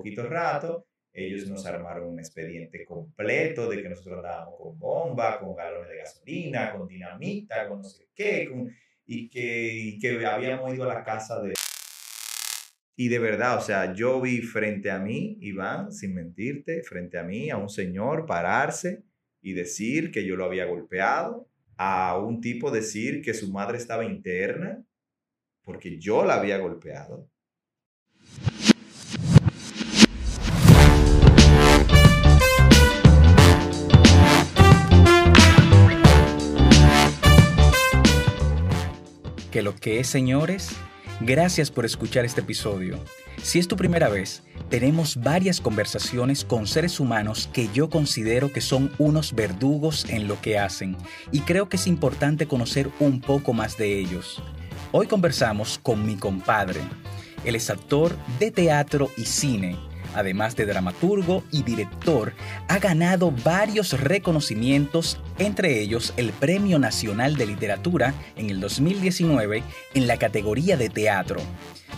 poquito rato, ellos nos armaron un expediente completo de que nosotros andábamos con bomba, con galones de gasolina, con dinamita, con no sé qué, y, que, y que habíamos ido a la casa de... Y de verdad, o sea, yo vi frente a mí, Iván, sin mentirte, frente a mí, a un señor pararse y decir que yo lo había golpeado, a un tipo decir que su madre estaba interna, porque yo la había golpeado. Que lo que es, señores, gracias por escuchar este episodio. Si es tu primera vez, tenemos varias conversaciones con seres humanos que yo considero que son unos verdugos en lo que hacen y creo que es importante conocer un poco más de ellos. Hoy conversamos con mi compadre. Él es actor de teatro y cine. Además de dramaturgo y director, ha ganado varios reconocimientos, entre ellos el Premio Nacional de Literatura en el 2019 en la categoría de teatro.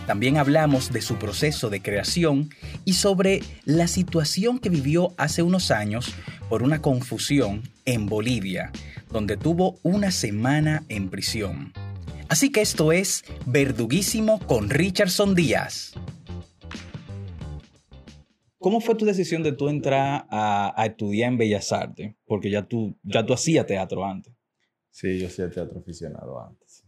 También hablamos de su proceso de creación y sobre la situación que vivió hace unos años por una confusión en Bolivia, donde tuvo una semana en prisión. Así que esto es Verduguísimo con Richardson Díaz. ¿Cómo fue tu decisión de tú entrar a, estudiar en Bellas Artes? Porque ya tú, ya tú hacías teatro antes. Sí, yo hacía teatro aficionado antes.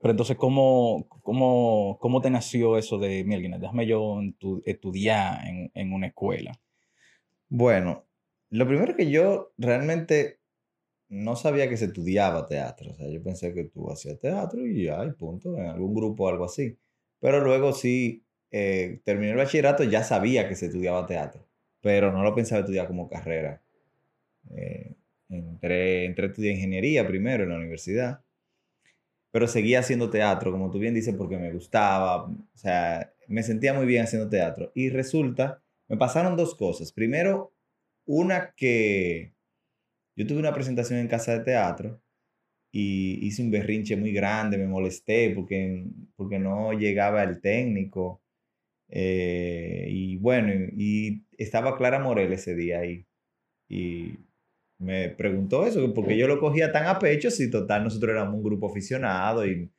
Pero entonces, ¿cómo, cómo, cómo te nació eso de, mira, déjame yo estudiar en, en una escuela? Bueno, lo primero que yo realmente no sabía que se estudiaba teatro. O sea, yo pensé que tú hacías teatro y ya, y punto, en algún grupo o algo así. Pero luego sí, eh, terminé el bachillerato, ya sabía que se estudiaba teatro, pero no lo pensaba estudiar como carrera. Eh, entré, entré a estudiar ingeniería primero en la universidad pero seguía haciendo teatro, como tú bien dices, porque me gustaba, o sea, me sentía muy bien haciendo teatro. Y resulta, me pasaron dos cosas. Primero, una que yo tuve una presentación en casa de teatro y hice un berrinche muy grande, me molesté porque, porque no llegaba el técnico. Eh, y bueno, y, estaba Clara Morel ese día ahí. Y me preguntó eso, porque yo lo cogía tan a pecho, si total nosotros éramos un grupo aficionado y,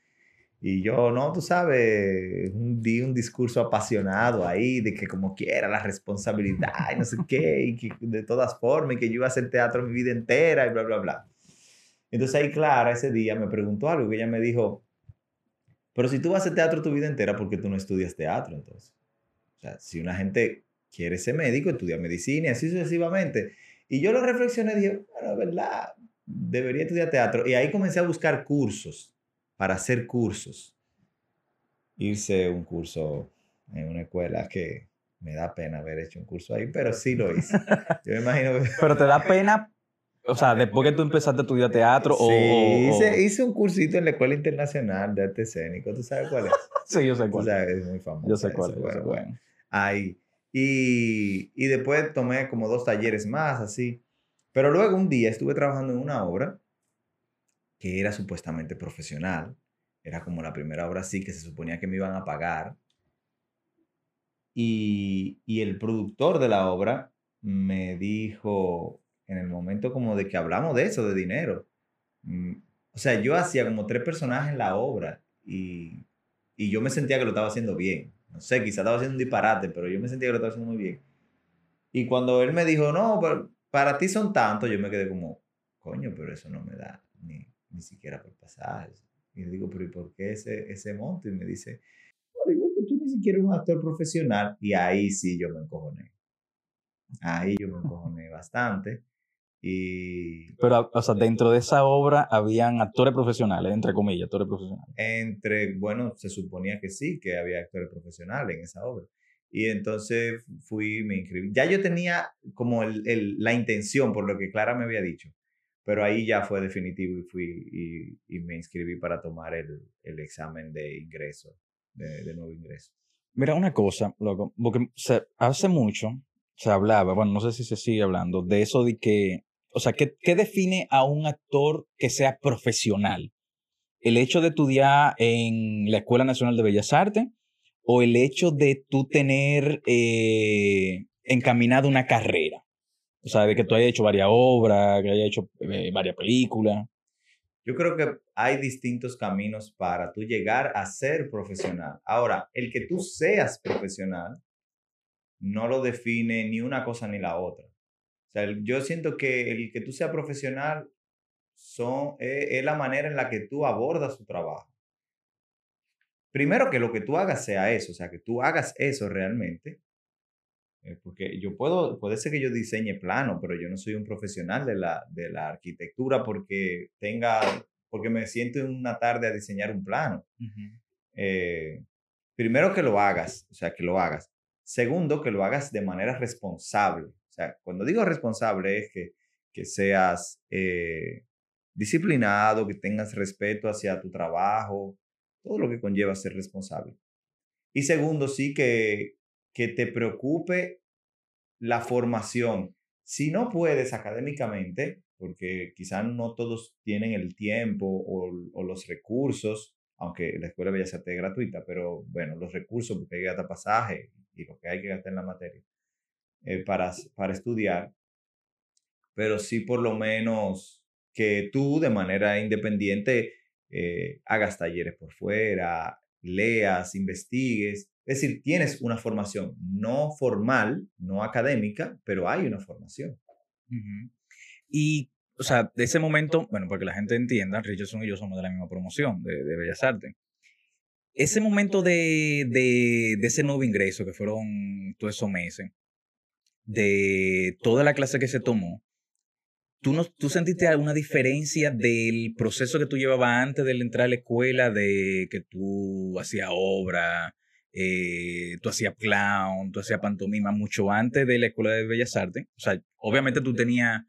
y yo, no, tú sabes, di un discurso apasionado ahí de que como quiera la responsabilidad y no sé qué, y que de todas formas, y que yo iba a hacer teatro mi vida entera y bla, bla, bla. Entonces ahí Clara ese día me preguntó algo que ella me dijo, pero si tú vas a hacer teatro tu vida entera, ¿por qué tú no estudias teatro entonces? O sea, si una gente quiere ser médico, estudia medicina y así sucesivamente. Y yo lo reflexioné y dije, bueno, verdad, debería estudiar teatro. Y ahí comencé a buscar cursos, para hacer cursos. Hice un curso en una escuela que me da pena haber hecho un curso ahí, pero sí lo hice. Yo me imagino que... Pero te da pena, o sea, después que tú empezaste a estudiar teatro sí, o... Hice, hice un cursito en la Escuela Internacional de Arte Escénico, ¿tú sabes cuál es? sí, yo sé cuál. Sea, es muy famoso. Yo sé cuál es. Bueno, Ahí. Y, y después tomé como dos talleres más, así. Pero luego un día estuve trabajando en una obra que era supuestamente profesional. Era como la primera obra así que se suponía que me iban a pagar. Y, y el productor de la obra me dijo en el momento como de que hablamos de eso, de dinero. Mm, o sea, yo hacía como tres personajes en la obra y, y yo me sentía que lo estaba haciendo bien. No sé, quizá estaba haciendo un disparate, pero yo me sentía que lo estaba haciendo muy bien. Y cuando él me dijo, no, pero para ti son tantos, yo me quedé como, coño, pero eso no me da ni, ni siquiera por pasajes. Y le digo, pero ¿y por qué ese, ese monto? Y me dice, digo, tú ni siquiera eres un actor profesional. Y ahí sí yo me encojoné. Ahí yo me encojoné bastante. Y... Pero, o sea, dentro de esa obra habían actores profesionales, entre comillas, actores profesionales. Entre, bueno, se suponía que sí, que había actores profesionales en esa obra. Y entonces fui, me inscribí. Ya yo tenía como el, el, la intención, por lo que Clara me había dicho, pero ahí ya fue definitivo y fui y, y me inscribí para tomar el, el examen de ingreso, de, de, nuevo ingreso. Mira, una cosa, loco, porque se, hace mucho se hablaba, bueno, no sé si se sigue hablando, de eso de que o sea, ¿qué, ¿qué, define a un actor que sea profesional? ¿El hecho de estudiar en la Escuela Nacional de Bellas Artes o el hecho de tú tener eh, encaminado una carrera? O sea, de que tú hayas hecho varias obras, que hayas hecho eh, varias películas. Yo creo que hay distintos caminos para tú llegar a ser profesional. Ahora, el que tú seas profesional no lo define ni una cosa ni la otra. O sea, yo siento que el que tú seas profesional son, es, la manera en la que tú abordas tu trabajo. Primero que lo que tú hagas sea eso, o sea, que tú hagas eso realmente. Eh, porque yo puedo, puede ser que yo diseñe plano, pero yo no soy un profesional de la, de la arquitectura porque tenga, porque me siento en una tarde a diseñar un plano. Eh, primero que lo hagas, o sea, que lo hagas. Segundo, que lo hagas de manera responsable. Sea, cuando digo responsable es que, que seas eh, disciplinado, que tengas respeto hacia tu trabajo, todo lo que conlleva ser responsable. Y segundo, sí que, que te preocupe la formación. Si no puedes académicamente, porque quizás no todos tienen el tiempo o, o, los recursos, aunque la Escuela de Bellas Artes es gratuita, pero bueno, los recursos, porque hay que gastar pasaje y lo que hay que gastar en la materia eh, para, para estudiar, pero sí por lo menos que tú de manera independiente eh, hagas talleres por fuera, leas, investigues. Es decir, tienes una formación no formal, no académica, pero hay una formación. Y, o sea, de ese momento, bueno, para que la gente entienda, Richardson y yo somos de la misma promoción de, de Bellas Artes. Ese momento de, de, de, ese nuevo ingreso, que fueron todos esos meses, de toda la clase que se tomó, ¿Tú, no, ¿Tú sentiste alguna diferencia del proceso que tú llevabas antes de entrar a la escuela, de que tú hacías obra, eh, tú hacías clown, tú hacías pantomima, mucho antes de la escuela de Bellas Artes? O sea, obviamente tú tenías,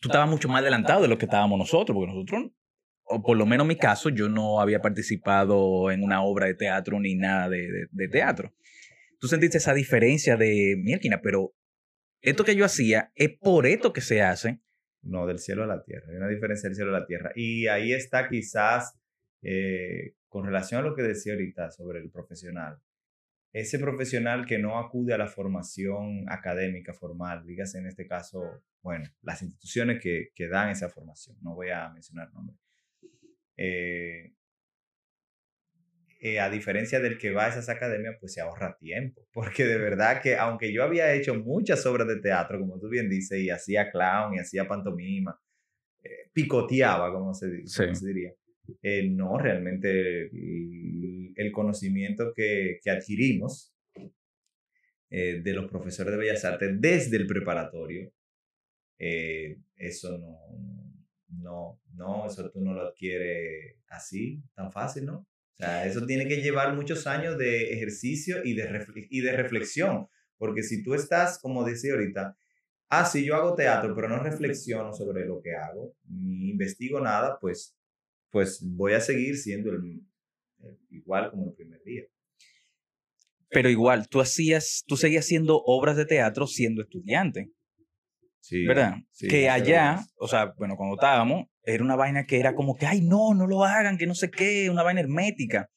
tú estabas mucho más adelantado de lo que estábamos nosotros, porque nosotros, o por lo menos en mi caso, yo no había participado en una obra de teatro ni nada de, de, de teatro. ¿Tú sentiste esa diferencia de, mierda, pero esto que yo hacía es por esto que se hace. No, del cielo a la tierra. Hay una diferencia del cielo a la tierra. Y ahí está quizás, eh, con relación a lo que decía ahorita sobre el profesional, ese profesional que no acude a la formación académica formal, dígase en este caso, bueno, las instituciones que, que dan esa formación, no voy a mencionar nombres, eh, eh, a diferencia del que va a esas academias, pues se ahorra tiempo. Porque de verdad que aunque yo había hecho muchas obras de teatro, como tú bien dices, y hacía clown y hacía pantomima, eh, picoteaba, como se, diría. Eh, no, realmente el, conocimiento que, que adquirimos de los profesores de Bellas Artes desde el preparatorio, eso no, no, no, eso tú no lo adquieres así, tan fácil, ¿no? O sea, eso tiene que llevar muchos años de ejercicio y de, y de reflexión, porque si tú estás, como decía ahorita, ah, sí, yo hago teatro, pero no reflexiono sobre lo que hago, ni investigo nada, pues, pues voy a seguir siendo el, igual como el primer día. Pero igual, tú hacías, tú seguías haciendo obras de teatro siendo estudiante. Sí, ¿Verdad? que allá, o sea, bueno, cuando estábamos, era una vaina que era como que, ay, no, no lo hagan, que no sé qué, una vaina hermética.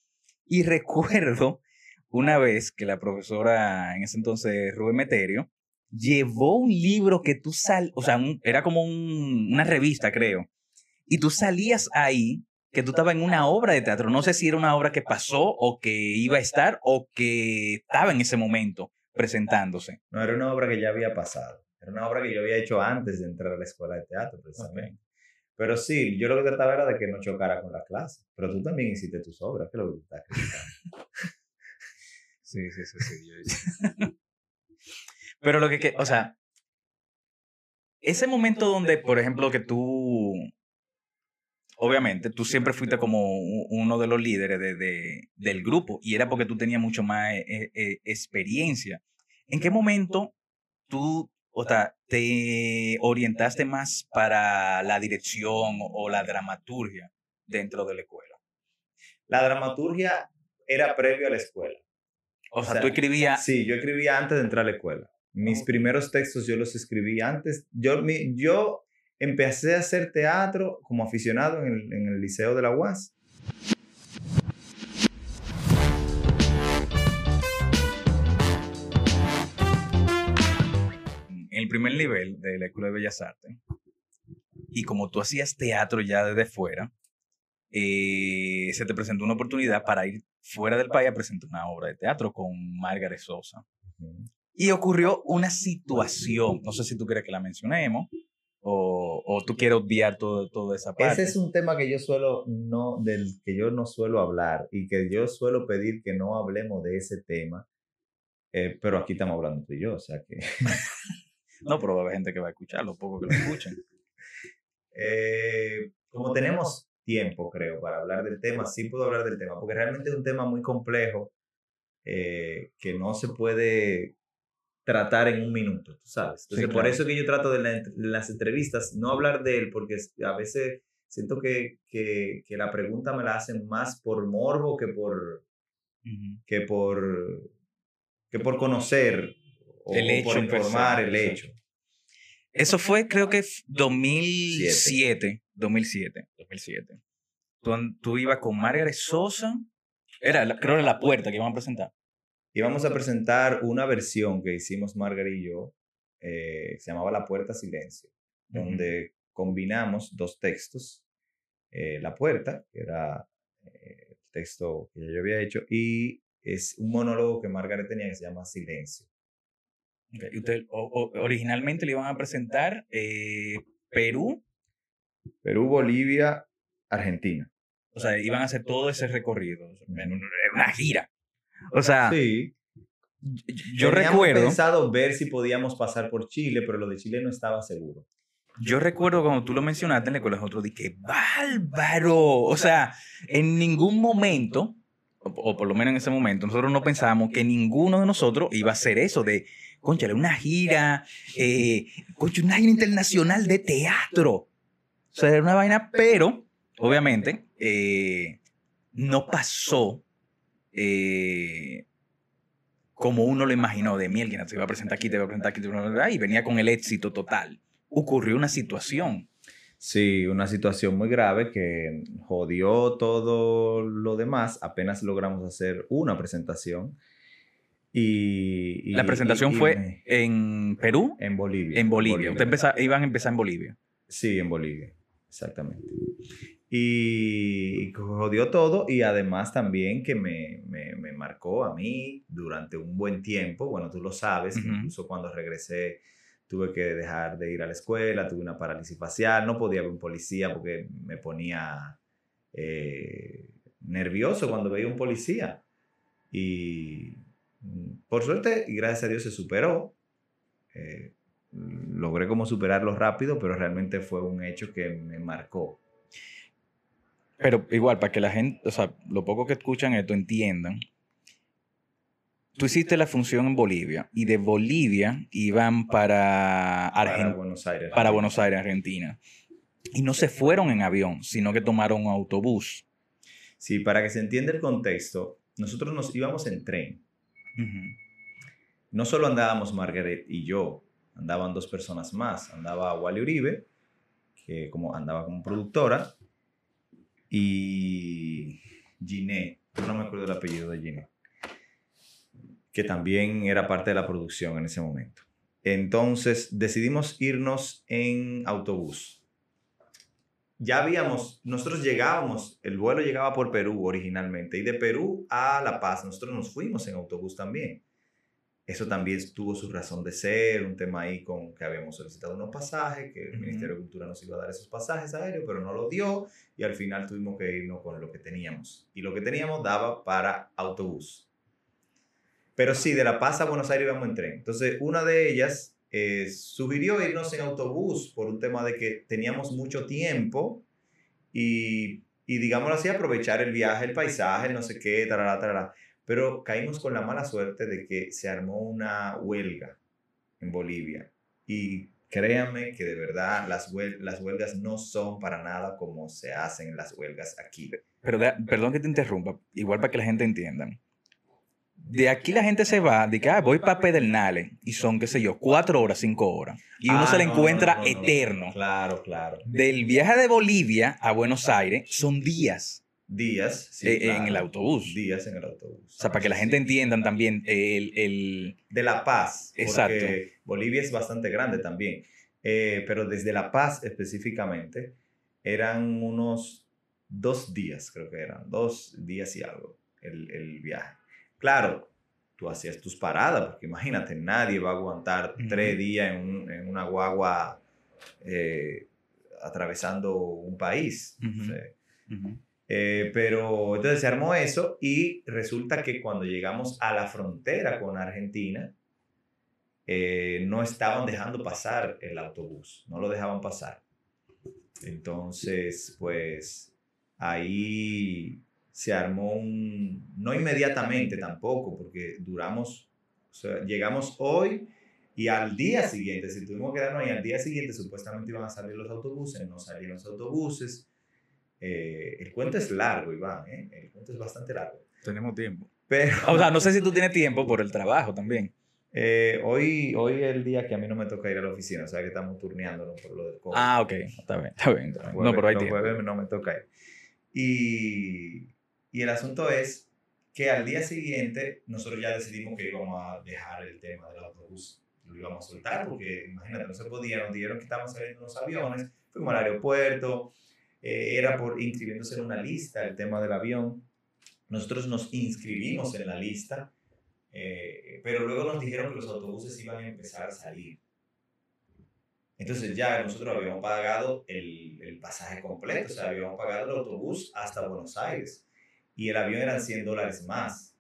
Y recuerdo una vez que la profesora, en ese entonces, Rubén Meterio, llevó un libro que tú sal, o sea, era como una revista, creo. Y tú salías ahí, que tú estabas en una obra de teatro. No sé si era una obra que pasó o que iba a estar o que estaba en ese momento presentándose. No, era una obra que ya había pasado. Era una obra que yo había hecho antes de entrar a la escuela de teatro, precisamente. Pero sí, yo lo que trataba era de que no chocara con la clase. Pero tú también hiciste tus obras, que es lo que estás criticando. sí, sí, sí, sí. Pero lo que, o sea, ese momento donde, por ejemplo, que tú, obviamente, tú siempre fuiste como uno de los líderes de, del grupo y era porque tú tenías mucho más eh, eh, experiencia. ¿En qué momento tú o sea, te orientaste más para la dirección o la dramaturgia dentro de la escuela? La dramaturgia era previo a la escuela. O, sea, tú escribías... Sí, yo escribía antes de entrar a la escuela. Mis primeros textos yo los escribí antes. Yo, mi, yo empecé a hacer teatro como aficionado en el, en el Liceo de la UAS. El primer nivel de la Escuela de Bellas Artes, y como tú hacías teatro ya desde fuera, eh, se te presentó una oportunidad para ir fuera del país a presentar una obra de teatro con Margaret Sosa. Y ocurrió una situación, no sé si tú quieres que la mencionemos, o, o tú quieres obviar todo, toda esa parte. Ese es un tema que yo suelo no, del que yo no suelo hablar y que yo suelo pedir que no hablemos de ese tema, eh, pero aquí estamos hablando tú y yo, o sea que... no, pero va a haber gente que va a escucharlo, poco que lo escuchen. eh, como tenemos tiempo, creo, para hablar del tema, sí puedo hablar del tema, porque realmente es un tema muy complejo eh, que no se puede tratar en un minuto, tú sabes. Entonces, por eso que yo trato de, las entrevistas no hablar de él, porque a veces siento que, que, que, la pregunta me la hacen más por morbo que por, que por, que por conocer o, el hecho por informar el hecho. Eso fue, creo que 2007. 2007. 2007. Tú, tú ibas con Margaret Sosa. Era, creo, era la puerta que iban a presentar. Íbamos a presentar una versión que hicimos Margaret y yo, eh, se llamaba La Puerta Silencio, donde combinamos dos textos. Eh, la Puerta, que era eh, el texto que yo había hecho, y es un monólogo que Margaret tenía que se llama Silencio. Okay. Usted, originalmente le iban a presentar Perú. Perú, Bolivia, Argentina. O sea, iban a hacer todo ese recorrido, una gira. O sea, sí. yo recuerdo. pensado ver si podíamos pasar por Chile, pero lo de Chile no estaba seguro. Yo recuerdo cuando tú lo mencionaste en la escuela, nosotros dije, bárbaro. O sea, en ningún momento, o, por lo menos en ese momento, nosotros no pensábamos que ninguno de nosotros iba a hacer eso de, conchale, una gira, eh, concha, una gira internacional de teatro. O sea, era una vaina, pero, obviamente, eh, no pasó eh, como uno lo imaginó de miel, que te iba a presentar aquí, te iba a presentar aquí, te iba a presentar, y venía con el éxito total. Ocurrió una situación. Sí, una situación muy grave que jodió todo lo demás. Apenas logramos hacer una presentación. Y, la presentación fue en Perú. En Bolivia. En Bolivia. Ustedes iban a empezar en Bolivia. Sí, en Bolivia, exactamente y jodió todo y además también que me, me, me, marcó a mí durante un buen tiempo, bueno, tú lo sabes, incluso cuando regresé tuve que dejar de ir a la escuela, tuve una parálisis facial, no podía ver un policía porque me ponía eh, nervioso cuando veía un policía. Y por suerte, y gracias a Dios se superó. Eh, logré como superarlo rápido, pero realmente fue un hecho que me marcó. Pero igual, para que la gente, o sea, lo poco que escuchan esto entiendan, tú hiciste la función en Bolivia y de Bolivia iban para, para Buenos Aires. Para Buenos Aires, Argentina. Y no se fueron en avión, sino que tomaron un autobús. Sí, para que se entienda el contexto, nosotros nos íbamos en tren. No solo andábamos Margaret y yo, andaban dos personas más. Andaba Wally Uribe, que como andaba como productora, y Giné, no me acuerdo el apellido de Giné, que también era parte de la producción en ese momento. Entonces decidimos irnos en autobús. Ya habíamos, nosotros llegábamos, el vuelo llegaba por Perú originalmente y de Perú a La Paz nosotros nos fuimos en autobús también. Eso también tuvo su razón de ser, un tema ahí con que habíamos solicitado unos pasajes, que el Ministerio de Cultura nos iba a dar esos pasajes aéreos, pero no lo dio y al final tuvimos que irnos con lo que teníamos. Y lo que teníamos daba para autobús. Pero sí, de La Paz a Buenos Aires íbamos en tren. Entonces, una de ellas eh, sugirió irnos en autobús por un tema de que teníamos mucho tiempo y, y digámoslo así, aprovechar el viaje, el paisaje, no sé qué, tarara, tarara. Pero caímos con la mala suerte de que se armó una huelga en Bolivia. Y créanme que de verdad las, las huelgas no son para nada como se hacen las huelgas aquí. Pero perdón que te interrumpa, igual para que la gente entienda. De aquí la gente se va, de que ah, voy para Pedernales y son, qué sé yo, cuatro horas, cinco horas. Y uno ah, se le encuentra eterno. Claro, claro. Del viaje de Bolivia a Buenos Aires son días. Días. sí, eh, en el autobús. Días en el autobús. O sea, para que la Sí, gente entienda también el, el- De La Paz. Exacto. Porque Bolivia es bastante grande también. Eh, pero desde La Paz específicamente eran unos dos días, creo que eran. Dos días y algo el, el viaje. Claro, tú hacías tus paradas, porque imagínate, nadie va a aguantar tres días en, un- en una guagua eh, atravesando un país. O sea, eh, pero entonces se armó eso y resulta que cuando llegamos a la frontera con Argentina, eh, no estaban dejando pasar el autobús, no lo dejaban pasar. Entonces, pues ahí se armó un, no inmediatamente tampoco, porque duramos, o sea, llegamos hoy y al día siguiente, si tuvimos que quedarnos ahí, al día siguiente supuestamente iban a salir los autobuses, no salieron los autobuses. Eh, el cuento es largo, Iván, ¿eh? el cuento es bastante largo. Tenemos tiempo. Pero O sea, no sé si tú tienes tiempo por el trabajo también. eh, hoy, hoy es el día que a mí no me toca ir a la oficina, o sea que estamos turneándonos por lo del COVID. Ah, ok. Está bien, está bien. está bien. No, pero hay tiempo. no me toca ir. Y, y el asunto es que al día siguiente nosotros ya decidimos que íbamos a dejar el tema del autobús. Lo íbamos a soltar porque, imagínate, no se podía. Nos dijeron que estábamos saliendo unos aviones. Fuimos al aeropuerto. eh, era por inscribiéndose en una lista el tema del avión. Nosotros nos inscribimos en la lista. eh, pero luego nos dijeron que los autobuses iban a empezar a salir. Entonces ya nosotros habíamos pagado el, el pasaje completo, o sea, habíamos pagado el autobús hasta Buenos Aires y el avión eran 100 dólares más.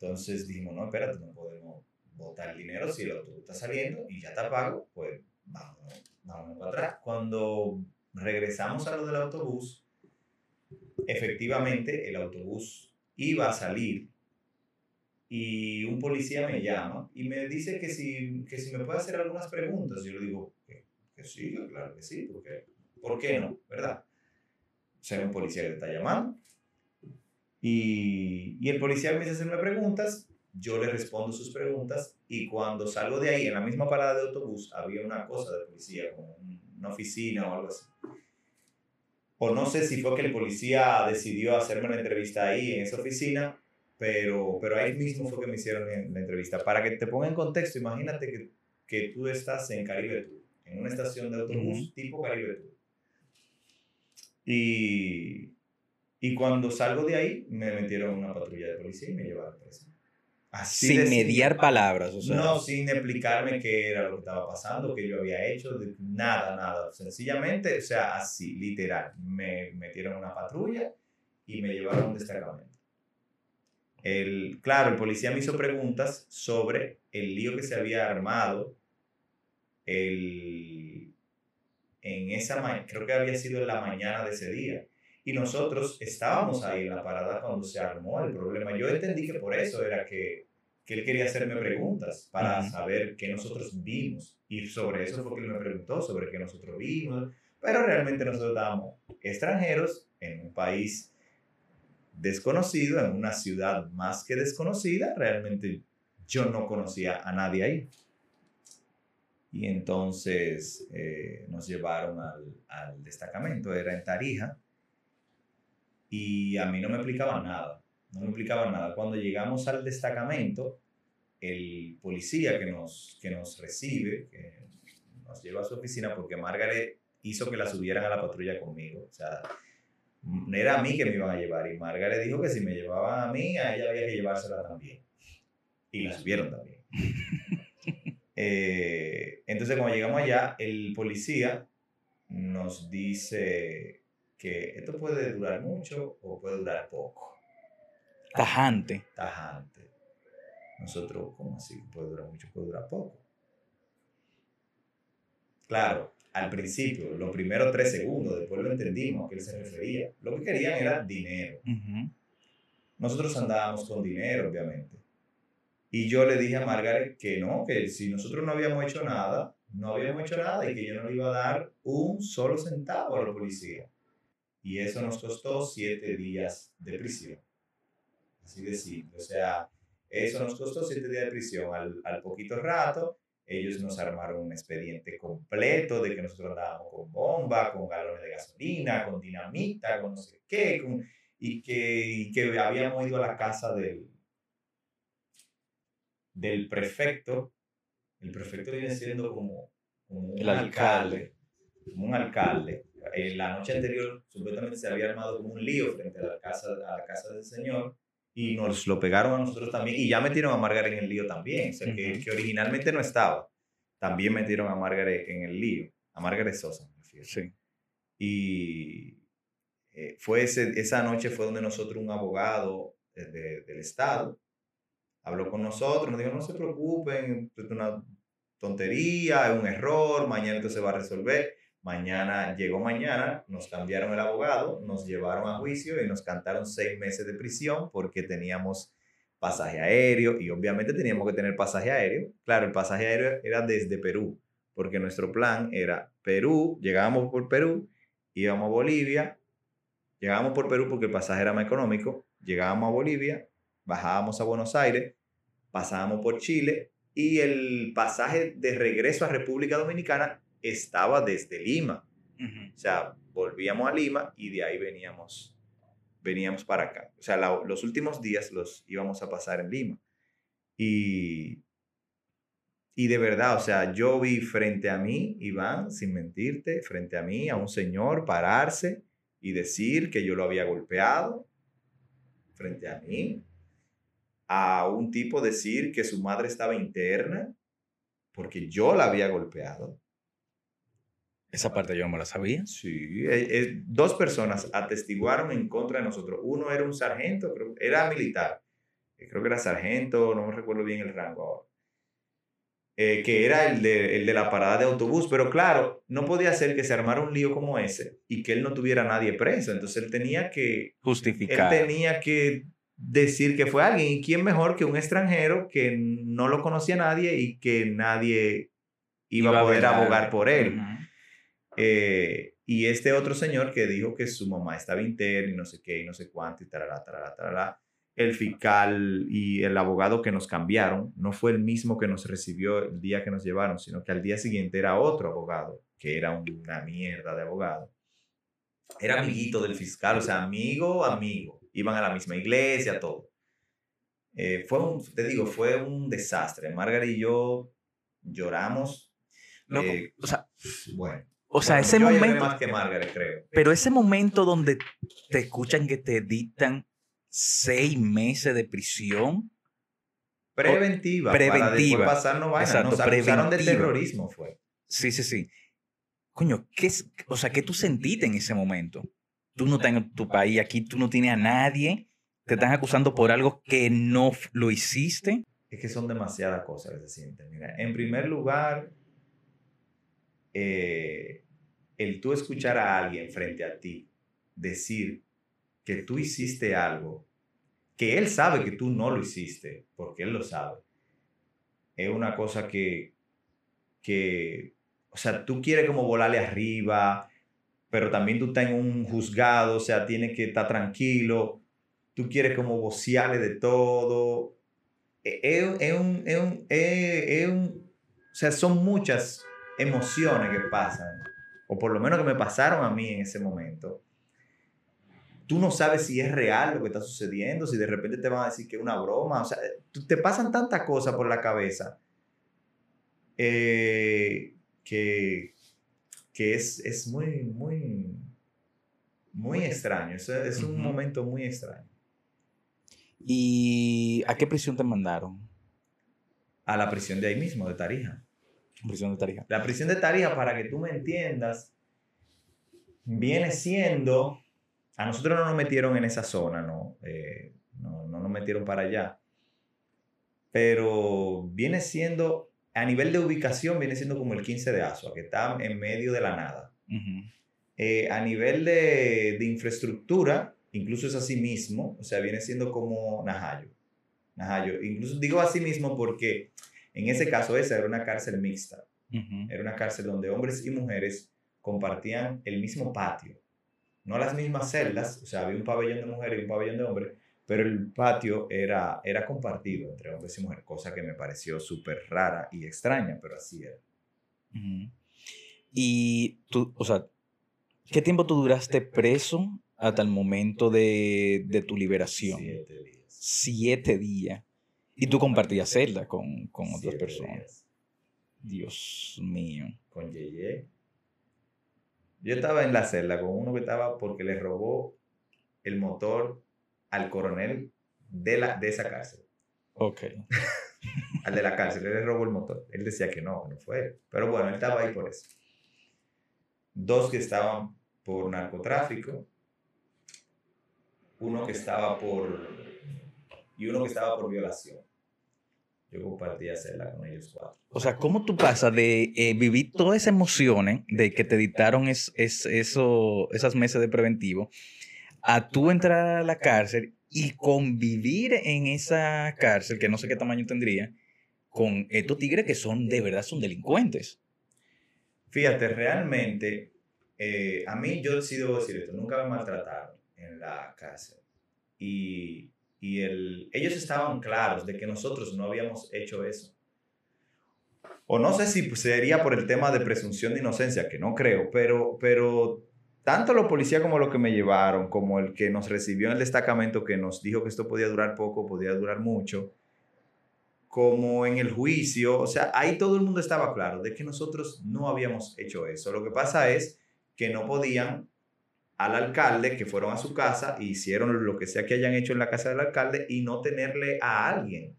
Entonces dijimos, no, espérate, no podemos botar el dinero si el autobús está saliendo y ya está pago, pues vámonos, vámonos para atrás. Cuando regresamos a lo del autobús, efectivamente el autobús iba a salir y un policía me llama y me dice que si, que si me puede hacer algunas preguntas. Yo le digo que, que sí, claro que sí, porque, ¿por qué no? ¿Verdad? O sea, un policía que te está llamando. Y, y el policía empieza a hacerme preguntas, yo le respondo sus preguntas y cuando salgo de ahí, en la misma parada de autobús, había una cosa de policía, como un- una oficina o algo así. O no sé si fue que el policía decidió hacerme la entrevista ahí en esa oficina, pero, pero ahí mismo fue que me hicieron la, entrevista. Para que te ponga en contexto, imagínate que, que tú estás en Caribe Tour, en una estación de autobús Ujú. tipo Caribe Tour. Y, y cuando salgo de ahí, me metieron en una patrulla de policía y me llevaron preso. Así Sin mediar palabras, o sea. No, sin explicarme qué era lo que estaba pasando, qué yo había hecho, nada, nada. Sencillamente, o sea, así, literal. Me metieron en una patrulla y me llevaron a un destacamento. El, claro, el policía me hizo preguntas sobre el lío que se había armado el, en esa creo que había sido en la mañana de ese día. Y nosotros estábamos ahí en la parada cuando se armó el problema. Yo entendí que por eso era que, que él quería hacerme preguntas para Ujú. saber qué nosotros vimos. Y sobre eso fue que él me preguntó, sobre qué nosotros vimos. Pero realmente nosotros estábamos extranjeros en un país desconocido, en una ciudad más que desconocida. Realmente yo no conocía a nadie ahí. Y entonces eh, nos llevaron al, al destacamento, era en Tarija, y a mí no me explicaban nada, no me explicaban nada. Cuando llegamos al destacamento, el policía que nos, que nos recibe, que nos lleva a su oficina, porque Margaret hizo que la subieran a la patrulla conmigo, o sea, m- era a mí que me iban a llevar, y Margaret dijo que si me llevaban a mí, a ella había que llevársela también. Y la subieron también. Eh, entonces, cuando llegamos allá, el policía nos dice que esto puede durar mucho o puede durar poco. Tajante. Tajante. Nosotros, ¿cómo así? Puede durar mucho, puede durar poco. Claro, al principio, los primeros tres segundos, después lo entendimos a qué él se refería. Lo que querían era dinero. Ujú. Nosotros andábamos con dinero, obviamente. Y yo le dije a Margaret que no, que si nosotros no habíamos hecho nada, no habíamos hecho nada y que yo no le iba a dar un solo centavo a la policía. Y eso nos costó siete días de prisión. Así de simple. O sea, eso nos costó siete días de prisión. Al, al poquito rato, ellos nos armaron un expediente completo de que nosotros andábamos con bomba, con galones de gasolina, con dinamita, con no sé qué, con y que, y que habíamos ido a la casa del, del prefecto. El prefecto viene siendo como, como un El alcalde, como un alcalde. En la noche anterior supuestamente se había armado como un lío frente a la casa, a la casa del señor y nos lo pegaron a nosotros también y ya metieron a Margaret en el lío también, o sea, que, que originalmente no estaba. También metieron a Margaret en el lío, a Margaret Sosa, me refiero. Sí. Y eh, fue ese- esa noche fue donde nosotros, un abogado de- de- del Estado, habló con nosotros, nos dijo, no se preocupen, es una tontería, es un error, mañana esto se va a resolver. Mañana, llegó mañana, nos cambiaron el abogado, nos llevaron a juicio y nos cantaron seis meses de prisión porque teníamos pasaje aéreo y obviamente teníamos que tener pasaje aéreo. Claro, el pasaje aéreo era desde Perú, porque nuestro plan era Perú, llegábamos por Perú, íbamos a Bolivia, llegábamos por Perú porque el pasaje era más económico, llegábamos a Bolivia, bajábamos a Buenos Aires, pasábamos por Chile y el pasaje de regreso a República Dominicana estaba desde Lima. Ujú. O sea, volvíamos a Lima y de ahí veníamos, veníamos para acá. O sea, la- los últimos días los íbamos a pasar en Lima. Y, y de verdad, o sea, yo vi frente a mí, Iván, sin mentirte, frente a mí, a un señor pararse y decir que yo lo había golpeado, frente a mí, a un tipo decir que su madre estaba interna porque yo la había golpeado. Esa parte yo no me la sabía. Sí, eh, eh, dos personas atestiguaron en contra de nosotros. Uno era un sargento, creo, era militar, eh, creo que era sargento, no me recuerdo bien el rango ahora, eh, que era el de, el de la parada de autobús, pero claro, no podía ser que se armara un lío como ese y que él no tuviera a nadie preso, entonces él tenía que, él Justificar. tenía que decir que fue alguien, y quién mejor que un extranjero que no lo conocía nadie y que nadie iba, a poder velar. abogar por él. Ujú. Eh, y este otro señor que dijo que su mamá estaba interna y no sé qué y no sé cuánto y tarará, tarará, tarará. El fiscal y el abogado que nos cambiaron no fue el mismo que nos recibió el día que nos llevaron, sino que al día siguiente era otro abogado, que era una mierda de abogado. Era amiguito del fiscal, o sea, amigo, amigo. Iban a la misma iglesia, todo. Eh, fue un, te digo, fue un desastre. Margaret y yo lloramos. Loco, eh, o sea, bueno. O sea, Bueno, ese yo momento. más que Margaret, creo. Pero ese momento donde te escuchan que te dictan seis meses de prisión. Preventiva. Para después Preventiva. pasarnos vaina. Exacto, Nos acusaron de preventiva. terrorismo, fue. Sí, sí, sí. Coño, ¿qué o sea, ¿qué tú sentiste en ese momento? Tú no estás en tu país, aquí tú no tienes a nadie, te están acusando por algo que no lo hiciste. Es que son demasiadas cosas que se sienten. Mira, en primer lugar, eh, el tú escuchar a alguien frente a ti decir que tú hiciste algo, que él sabe que tú no lo hiciste, porque él lo sabe, es una cosa que, que o sea, tú quieres como volarle arriba, pero también tú estás en un juzgado, o sea, tienes que estar tranquilo, tú quieres como vocearle de todo. E- Es, es un, es un- es un- o sea, son muchas emociones que pasan, o por lo menos que me pasaron a mí en ese momento. Tú no sabes si es real lo que está sucediendo, si de repente te van a decir que es una broma, o sea, te pasan tantas cosas por la cabeza eh, que, que es, es muy, muy, muy extraño, es, es un momento muy extraño. ¿Y a qué prisión te mandaron? A la prisión de ahí mismo, de Tarija. Prisión de Tarija. La prisión de Tarija, para que tú me entiendas, viene siendo... A nosotros no nos metieron en esa zona, ¿no? Eh, no, no nos metieron para allá. Pero viene siendo, a nivel de ubicación, viene siendo como el 15 de Asua, que está en medio de la nada. Ujú. Eh, a nivel de, de infraestructura, incluso es así mismo, o sea, viene siendo como Najayo. Najayo. Incluso digo así mismo porque en ese caso esa era una cárcel mixta. Era una cárcel donde hombres y mujeres compartían el mismo patio. No las mismas celdas, o sea, había un pabellón de mujeres y un pabellón de hombres, pero el patio era, era compartido entre hombres y mujeres, cosa que me pareció súper rara y extraña, pero así era. Y tú, o sea, ¿qué tiempo tú duraste preso hasta el momento de, de tu liberación. Siete días. Siete días. Y tú compartías celda con, con otras Siete personas. días. Dios mío. Con Yeye. Yo estaba en la celda con uno que estaba porque le robó el motor al coronel de, la, de esa cárcel. Ok. Al de la cárcel, él le robó el motor. Él decía que no, no fue él. Pero bueno, él estaba ahí por eso. Dos que estaban por narcotráfico. Uno que estaba por... Y uno que estaba por violación. Yo compartía celda con ellos cuatro. O sea, ¿cómo tú pasas de eh, vivir todas esas emociones de que te dictaron es, es- eso, esas meses de preventivo a tú entrar a la cárcel y convivir en esa cárcel, que no sé qué tamaño tendría, con estos tigres que son de verdad son delincuentes? Fíjate, realmente, eh, a mí, yo sí debo decir esto, nunca me maltrataron en la cárcel. Y, y el, ellos estaban claros de que nosotros no habíamos hecho eso. O no sé si sería por el tema de presunción de inocencia, que no creo, pero, pero tanto los policías como los que me llevaron, como el que nos recibió en el destacamento, que nos dijo que esto podía durar poco, podía durar mucho, como en el juicio, o sea, ahí todo el mundo estaba claro de que nosotros no habíamos hecho eso. Lo que pasa es que no podían al alcalde, que fueron a su casa e hicieron lo que sea que hayan hecho en la casa del alcalde y no tenerle a alguien.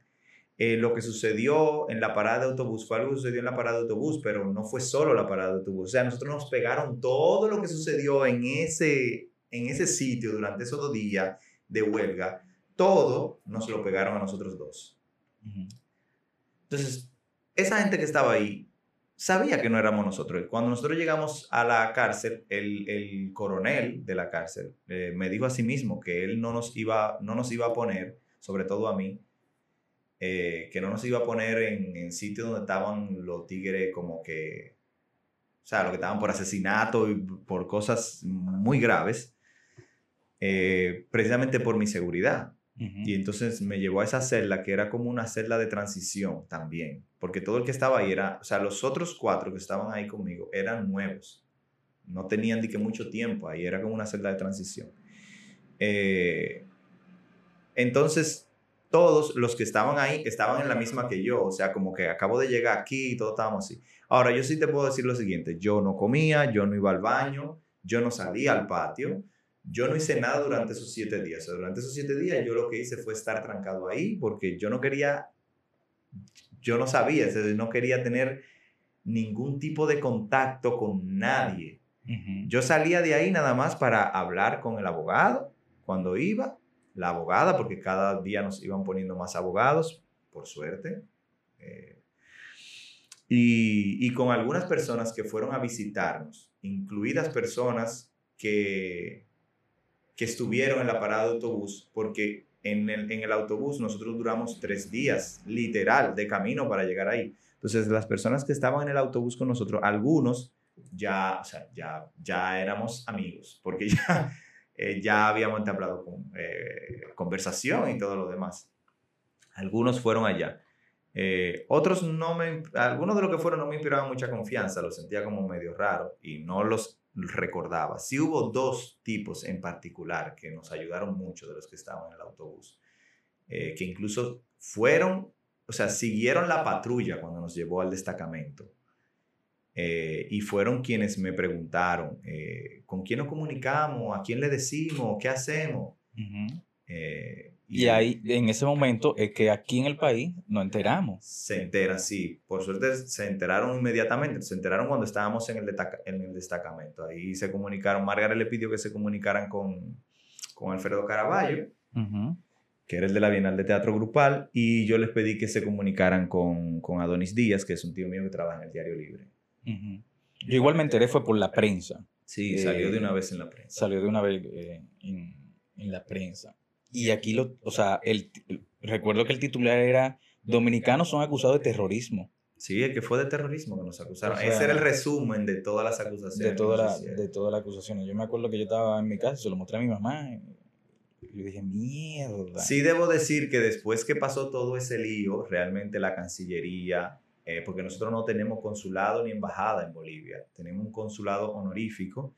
Eh, lo que sucedió en la parada de autobús fue algo que sucedió en la parada de autobús, pero no fue solo la parada de autobús. O sea, nosotros nos pegaron todo lo que sucedió en ese, en ese sitio durante esos dos días de huelga. Todo nos lo pegaron a nosotros dos. Entonces, esa gente que estaba ahí sabía que no éramos nosotros. Cuando nosotros llegamos a la cárcel, el, el coronel de la cárcel eh, me dijo a sí mismo que él no nos iba, no nos iba a poner, sobre todo a mí, eh, que no nos iba a poner en, en sitios donde estaban los tigres como que, o sea, los que estaban por asesinato y por cosas muy graves, eh, precisamente por mi seguridad. Y entonces me llevó a esa celda que era como una celda de transición también, porque todo el que estaba ahí era, o sea, los otros cuatro que estaban ahí conmigo eran nuevos, no tenían ni que mucho tiempo ahí, era como una celda de transición. Eh, entonces, todos los que estaban ahí estaban en la misma que yo, o sea, como que acabo de llegar aquí y todos estábamos así. Ahora, yo sí te puedo decir lo siguiente, yo no comía, yo no iba al baño, yo no salía al patio. Yo no hice nada durante esos siete días. O sea, durante esos siete días yo lo que hice fue estar trancado ahí porque yo no quería, yo no sabía, o sea, no quería tener ningún tipo de contacto con nadie. Yo salía de ahí nada más para hablar con el abogado cuando iba, la abogada, porque cada día nos iban poniendo más abogados, por suerte. Eh, y, y con algunas personas que fueron a visitarnos, incluidas personas que, que estuvieron en la parada de autobús, porque en el, en el autobús nosotros duramos tres días, literal, de camino para llegar ahí. Entonces, las personas que estaban en el autobús con nosotros, algunos ya, ya, ya éramos amigos, porque ya, eh, ya habíamos entablado con, eh, conversación y todo lo demás. Algunos fueron allá. Eh, otros no me, algunos de los que fueron no me inspiraban mucha confianza, los sentía como medio raro y no los recordaba. Sí hubo dos tipos en particular que nos ayudaron mucho de los que estaban en el autobús, eh, que incluso fueron, o sea, siguieron la patrulla cuando nos llevó al destacamento. Eh, y fueron quienes me preguntaron, eh, ¿con quién nos comunicamos? ¿A quién le decimos? ¿Qué hacemos? Y ahí, en ese momento, es que aquí en el país nos enteramos. se enteran, sí. Por suerte se enteraron inmediatamente. Se enteraron cuando estábamos en el, destaca- en el destacamento. Ahí se comunicaron. Margaret le pidió que se comunicaran con, con Alfredo Caraballo, que era el de la Bienal de Teatro Grupal, y yo les pedí que se comunicaran con, con Adonis Díaz, que es un tío mío que trabaja en el Diario Libre. Yo igual me enteré fue por la prensa. Sí, Eh, salió de una vez en la prensa. Salió de una vez eh, en, en la prensa. Y aquí, lo, o sea, el, recuerdo que el titular era Dominicanos son acusados de terrorismo. Sí, el que fue de terrorismo que nos acusaron. O sea, Ese era el resumen de todas las acusaciones. De, toda la, de todas las acusaciones. Yo me acuerdo que yo estaba en mi casa, se lo mostré a mi mamá. Y yo dije, mierda. Sí debo decir que después que pasó todo ese lío, realmente la Cancillería, eh, porque nosotros no tenemos consulado ni embajada en Bolivia, tenemos un consulado honorífico,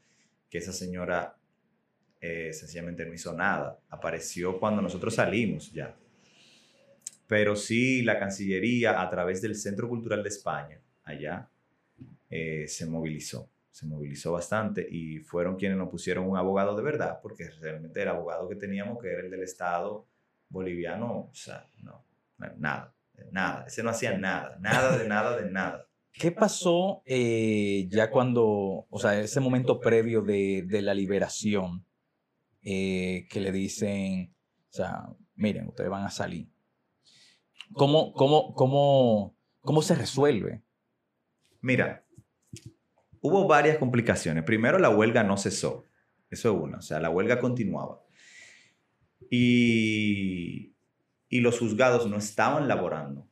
que esa señora eh, sencillamente no hizo nada. Apareció cuando nosotros salimos ya. Pero sí, la Cancillería, a través del Centro Cultural de España, allá, eh, se movilizó. Se movilizó bastante y fueron quienes nos pusieron un abogado de verdad, porque realmente el abogado que teníamos, que era el del Estado boliviano, o sea, no, nada, nada. Ese no hacía nada, nada de nada de nada. ¿Qué pasó eh, ya cuando, o sea, ese momento previo de, de la liberación, eh, que le dicen, o sea, miren, ustedes van a salir? ¿Cómo, cómo, cómo, cómo se resuelve? Mira, hubo varias complicaciones. Primero, la huelga no cesó. Eso es una. O sea, la huelga continuaba. Y, y los juzgados no estaban laborando.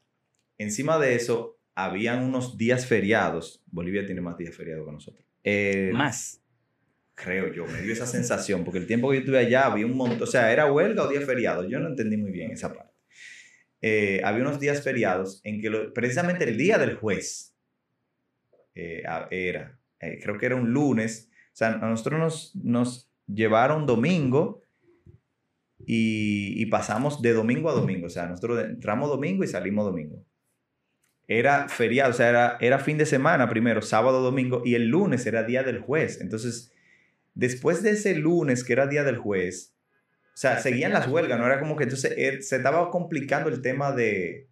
Encima de eso, habían unos días feriados. Bolivia tiene más días feriados que nosotros. Eh, Más. Creo yo, me dio esa sensación, porque el tiempo que yo estuve allá había un montón, o sea, era huelga o día feriado, yo no entendí muy bien esa parte. Eh, había unos días feriados en que lo- precisamente el día del juez eh, era, eh, creo que era un lunes, o sea, a nosotros nos, nos llevaron domingo y, y pasamos de domingo a domingo, o sea, nosotros entramos domingo y salimos domingo. Era feriado, o sea, era, era fin de semana primero, sábado, domingo, y el lunes era día del juez. Entonces, después de ese lunes que era día del juez, o sea, seguían las huelgas, no era como que entonces eh, se estaba complicando el tema de,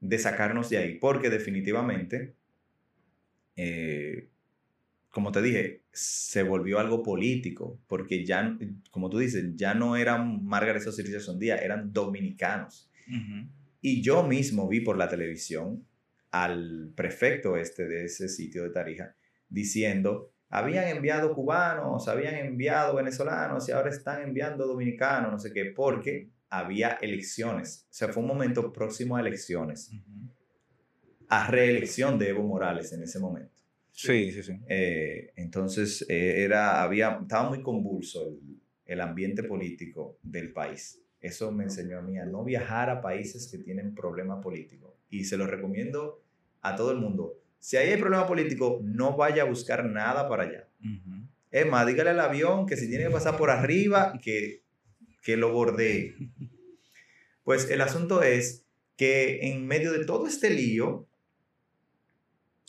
de sacarnos de ahí, porque definitivamente, eh, como te dije, se volvió algo político, porque ya, como tú dices, ya no eran Margaret Richardson Díaz, eran dominicanos. Y yo mismo vi por la televisión al prefecto este de ese sitio de Tarija diciendo, habían enviado cubanos, habían enviado venezolanos y ahora están enviando dominicanos, no sé qué, porque había elecciones. O sea, fue un momento próximo a elecciones, a reelección de Evo Morales en ese momento. Sí, sí, sí. Eh, entonces, eh, era, había, estaba muy convulso el, el ambiente político del país. Eso me enseñó a mí a no viajar a países que tienen problema político. Y se lo recomiendo a todo el mundo. Si ahí hay problema político, no vaya a buscar nada para allá. Es más, dígale al avión que si tiene que pasar por arriba, que, que lo bordee. Pues el asunto es que en medio de todo este lío,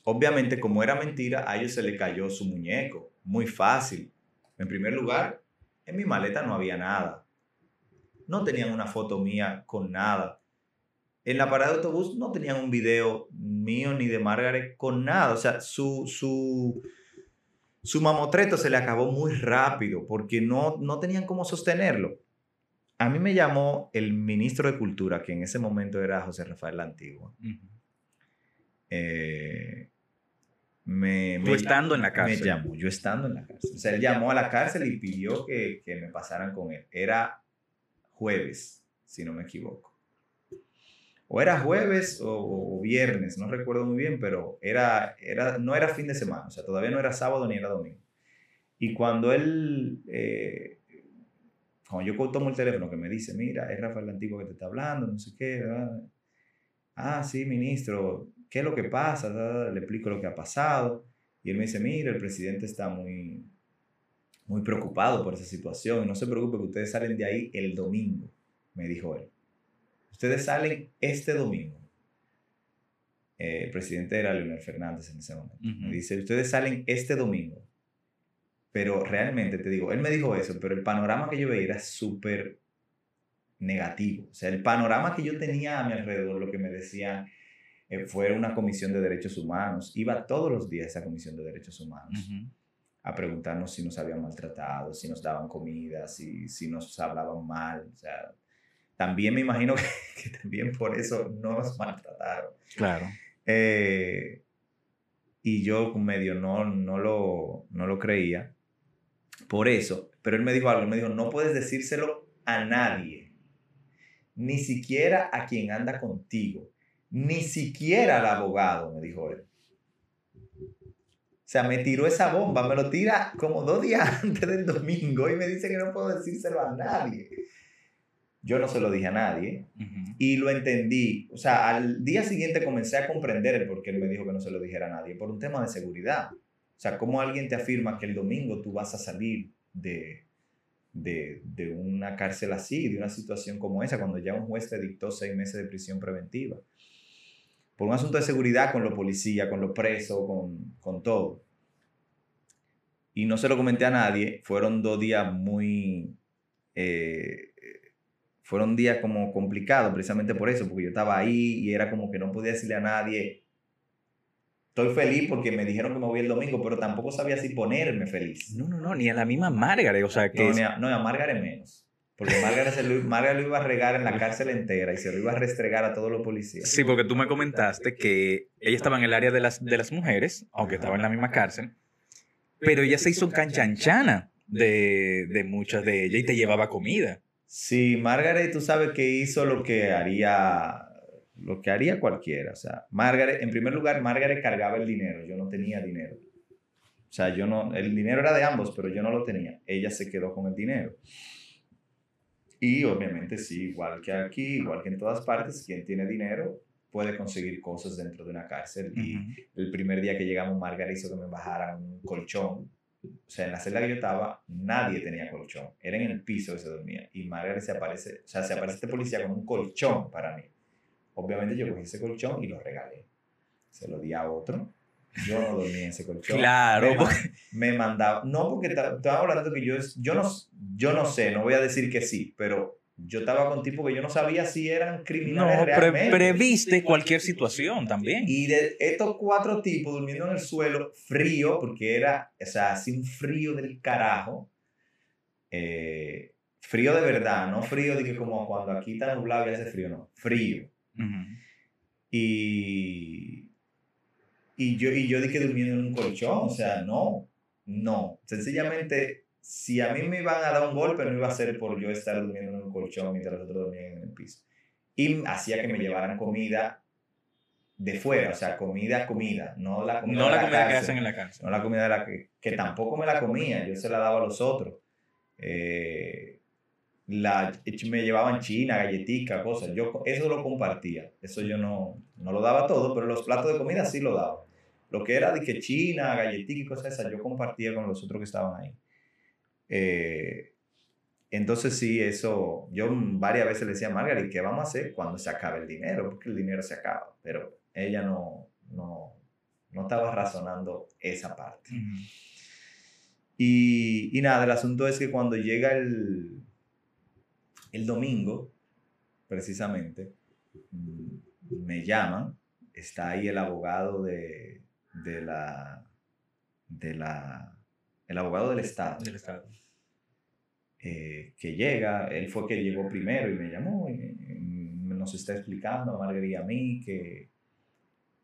obviamente como era mentira, a ellos se le cayó su muñeco. Muy fácil. En primer lugar, en mi maleta no había nada. No tenían una foto mía con nada. En la parada de autobús no tenían un video mío ni de Margaret con nada. O sea, su, su, su mamotreto se le acabó muy rápido porque no, no tenían cómo sostenerlo. A mí me llamó el ministro de Cultura, que en ese momento era José Rafael La Antigua. Eh, me, estando en la cárcel. Me llamó, yo estando en la cárcel. O sea, él llamó a la cárcel y pidió que, que me pasaran con él. Era jueves, si no me equivoco. O era jueves o, viernes, no recuerdo muy bien, pero era, era, no era fin de semana, o sea, todavía no era sábado ni era domingo. Y cuando él, eh, cuando yo tomo el teléfono que me dice, mira, es Rafael Antiguo que te está hablando, no sé qué, ¿verdad? ah, sí, ministro, ¿qué es lo que pasa? Le explico lo que ha pasado. Y él me dice, mira, el presidente está muy, muy preocupado por esa situación. No se preocupe que ustedes salen de ahí el domingo, me dijo él. Ustedes salen este domingo. Eh, el presidente era Leonel Fernández en ese momento. Me dice, ustedes salen este domingo. Pero realmente te digo, él me dijo eso, pero el panorama que yo veía era súper negativo. O sea, el panorama que yo tenía a mi alrededor, lo que me decían, eh, fue una comisión de derechos humanos. Iba todos los días a esa comisión de derechos humanos a preguntarnos si nos habían maltratado, si nos daban comida, si, si nos hablaban mal. O sea, también me imagino que, que también por eso no nos maltrataron. Claro. Eh, y yo medio no, no, lo, no lo creía. Por eso, pero él me dijo algo, él me dijo, no puedes decírselo a nadie, ni siquiera a quien anda contigo, ni siquiera al abogado, me dijo él. O sea, me tiró esa bomba, me lo tira como dos días antes del domingo y me dice que no puedo decírselo a nadie. Yo no se lo dije a nadie y lo entendí. O sea, al día siguiente comencé a comprender el por qué él me dijo que no se lo dijera a nadie, por un tema de seguridad. O sea, cómo alguien te afirma que el domingo tú vas a salir de, de, de, una cárcel así, de una situación como esa, cuando ya un juez te dictó seis meses de prisión preventiva. Por un asunto de seguridad con los policías, con los presos, con, con todo. Y no se lo comenté a nadie, fueron dos días muy... Eh, fueron días como complicados precisamente por eso, porque yo estaba ahí y era como que no podía decirle a nadie, estoy feliz porque me dijeron que me voy el domingo, pero tampoco sabía si ponerme feliz. No, no, no, ni a la misma Margaret, o sea que... No, a, no, a Margaret menos. Porque Margaret, se lo, Margaret lo iba a regar en la cárcel entera y se lo iba a restregar a todos los policías. Sí, porque tú me comentaste que ella estaba en el área de las, de las mujeres, aunque estaba en la misma cárcel, pero ella se hizo canchanchana de, de muchas de ellas y te llevaba comida. Sí, Margaret, tú sabes que hizo lo que haría lo que haría cualquiera. O sea, Margaret, en primer lugar, Margaret cargaba el dinero, yo no tenía dinero. O sea, yo no, el dinero era de ambos, pero yo no lo tenía. Ella se quedó con el dinero. Y obviamente sí, igual que aquí, igual que en todas partes, quien tiene dinero puede conseguir cosas dentro de una cárcel. Y el primer día que llegamos, Margaret hizo que me bajaran un colchón. O sea, en la celda que yo estaba, nadie tenía colchón. Era en el piso que se dormía. Y Margaret se aparece, o sea, se aparece este policía con un colchón para mí. Obviamente yo cogí ese colchón y lo regalé. Se lo di a otro. Yo no dormí en ese colchón. Claro. Me, mandaba. No, porque estaba hablando que yo, yo, no, yo no sé, no voy a decir que sí, pero yo estaba con tipos que yo no sabía si eran criminales no, realmente. previste cualquier situación también. Y de estos cuatro tipos durmiendo en el suelo, frío, porque era, o sea, así un frío del carajo. Eh, frío de verdad, no frío de que como cuando aquí está nublado y hace frío, no. Frío. Y, y, yo, y yo dije durmiendo en un colchón, o sea, no, no. Sencillamente, si a mí me iban a dar un golpe, no iba a ser por yo estar durmiendo en un colchón mientras los otros dormían en el piso. Y hacía que me llevaran comida de fuera, o sea, comida, comida, no la comida, no la, comida que hacen en la cárcel. No la comida de la que, que tampoco me la comía, yo se la daba a los otros. Eh, la, me llevaban china, galletica, cosas. Yo eso lo compartía. Eso yo no, no lo daba todo, pero los platos de comida sí lo daba. Lo que era de que china, galletica y cosas esas, yo compartía con los otros que estaban ahí. Eh, entonces sí, eso, yo varias veces le decía a Margaret, ¿qué vamos a hacer cuando se acabe el dinero? Porque el dinero se acaba, pero ella no, no, no estaba razonando esa parte. y, y nada, el asunto es que cuando llega el, el domingo, precisamente, mm, me llaman, está ahí el abogado de, de la, de la, el abogado del Estado. Del Estado. Eh, que llega, él fue que llegó primero y me llamó y, nos está explicando a Margarita y a mí que,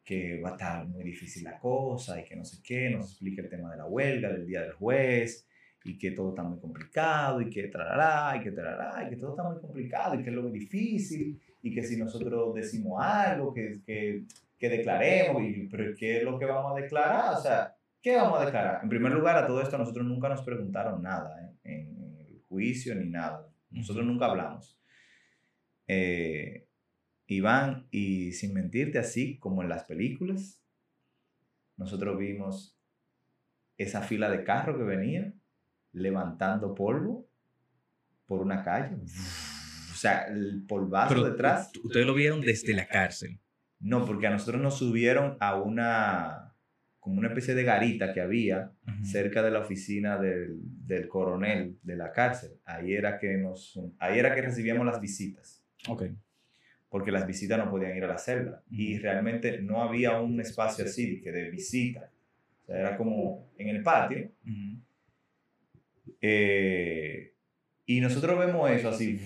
que va a estar muy difícil la cosa y que no sé qué, nos explica el tema de la huelga, del día del juez, y que todo está muy complicado y que trará y que trará y que todo está muy complicado y que es lo muy difícil y que si nosotros decimos algo que, que, que declaremos, y, pero ¿qué es lo que vamos a declarar? O sea, ¿qué vamos a declarar? En primer lugar, a todo esto nosotros nunca nos preguntaron nada ¿eh? en, el juicio ni nada. Nosotros nunca hablamos. Eh, Iván, y sin mentirte así como en las películas, nosotros vimos esa fila de carro que venía levantando polvo por una calle. O sea, el polvazo detrás. ¿Ustedes lo vieron desde la cárcel? No, porque a nosotros nos subieron a una, como una especie de garita que había cerca de la oficina del, del, coronel de la cárcel. Ahí era que nos, ahí era que recibíamos las visitas. Ok. Porque las visitas no podían ir a la celda. Y realmente no había un espacio así que de visita. O sea, era como en el patio. Eh, y nosotros vemos eso así,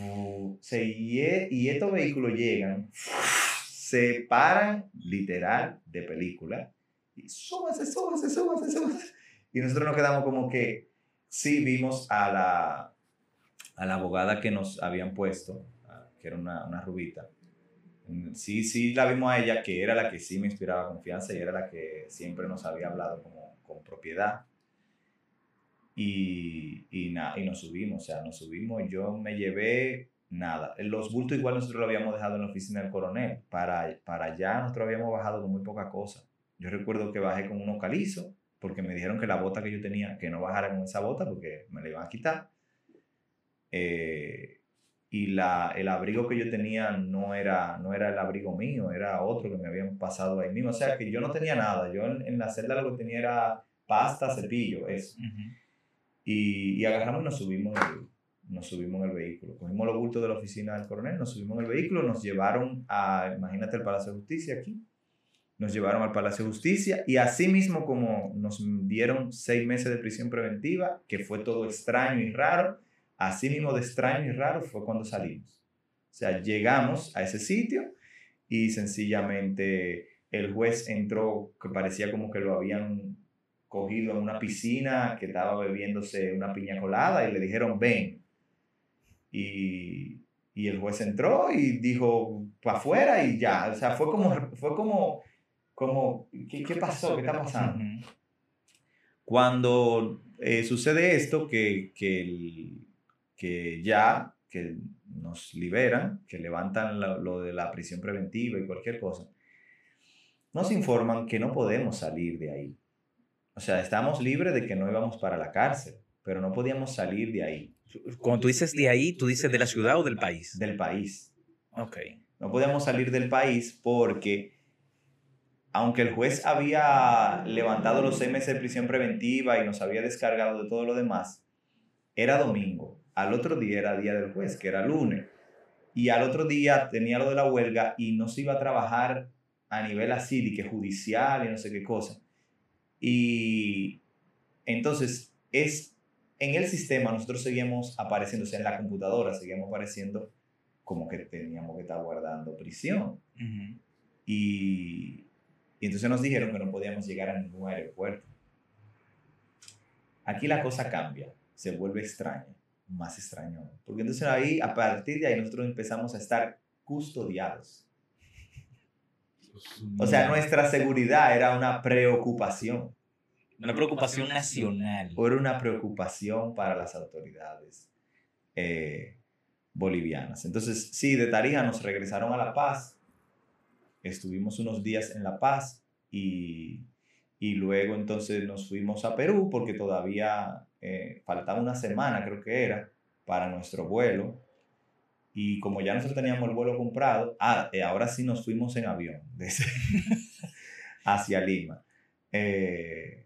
se, y, estos vehículos llegan, se paran literal de película y súbanse, súbanse, súbanse, súbanse. Y nosotros nos quedamos como que sí vimos a la, a la abogada que nos habían puesto, que era una, una rubita. Sí, sí la vimos a ella, que era la que sí me inspiraba confianza y era la que siempre nos había hablado como con propiedad. Y, y, y nos subimos, o sea, nos subimos. Yo me llevé nada. Los bultos igual nosotros lo habíamos dejado en la oficina del coronel. Para, para allá nosotros habíamos bajado con muy poca cosa. Yo recuerdo que bajé con unos calizos porque me dijeron que la bota que yo tenía, que no bajara con esa bota porque me la iban a quitar. Eh, y la, el abrigo que yo tenía no era, no era el abrigo mío, era otro que me habían pasado ahí mismo. O sea que yo no tenía nada. Yo en, la celda lo que tenía era pasta, cepillo, eso. y, y, agarramos y nos subimos, nos subimos en el vehículo. Cogimos los bultos de la oficina del coronel, nos subimos en el vehículo, nos llevaron a, imagínate, el Palacio de Justicia aquí. Nos llevaron al Palacio de Justicia y así mismo como nos dieron seis meses de prisión preventiva, que fue todo extraño y raro, así mismo de extraño y raro fue cuando salimos. O sea, llegamos a ese sitio y sencillamente el juez entró, que parecía como que lo habían cogido en una piscina, que estaba bebiéndose una piña colada y le dijeron, ven, y, y el juez entró y dijo, para afuera y ya. O sea, fue como, fue como, como ¿qué, qué pasó? ¿Qué está pasando? Cuando eh, sucede esto, que, que, el, que ya que nos liberan, que levantan lo, lo de la prisión preventiva y cualquier cosa, nos informan que no podemos salir de ahí. O sea, estamos libres de que no íbamos para la cárcel, pero no podíamos salir de ahí. Cuando tú dices de ahí, ¿tú dices de la ciudad o del país? Del país. Ok. No podíamos salir del país porque, aunque el juez había levantado los seis meses de prisión preventiva y nos había descargado de todo lo demás, era domingo. Al otro día era día del juez, que era lunes. Y al otro día tenía lo de la huelga y no se iba a trabajar a nivel así, que judicial y no sé qué cosa. Y entonces es en el sistema nosotros seguimos apareciendo, o sea, en la computadora seguimos apareciendo como que teníamos que estar guardando prisión. y, y entonces nos dijeron que no podíamos llegar a ningún aeropuerto. Aquí la cosa cambia, se vuelve extraña, más extraño. Porque entonces ahí, a partir de ahí, nosotros empezamos a estar custodiados. O sea, nuestra seguridad era una preocupación. Una preocupación nacional. Era una preocupación para las autoridades eh, bolivianas. Entonces, sí, de Tarija nos regresaron a La Paz. Estuvimos unos días en La Paz y, y luego entonces nos fuimos a Perú porque todavía eh, faltaba una semana, creo que era, para nuestro vuelo. Y como ya nosotros teníamos el vuelo comprado, ah, eh, ahora sí nos fuimos en avión desde hacia Lima. Eh,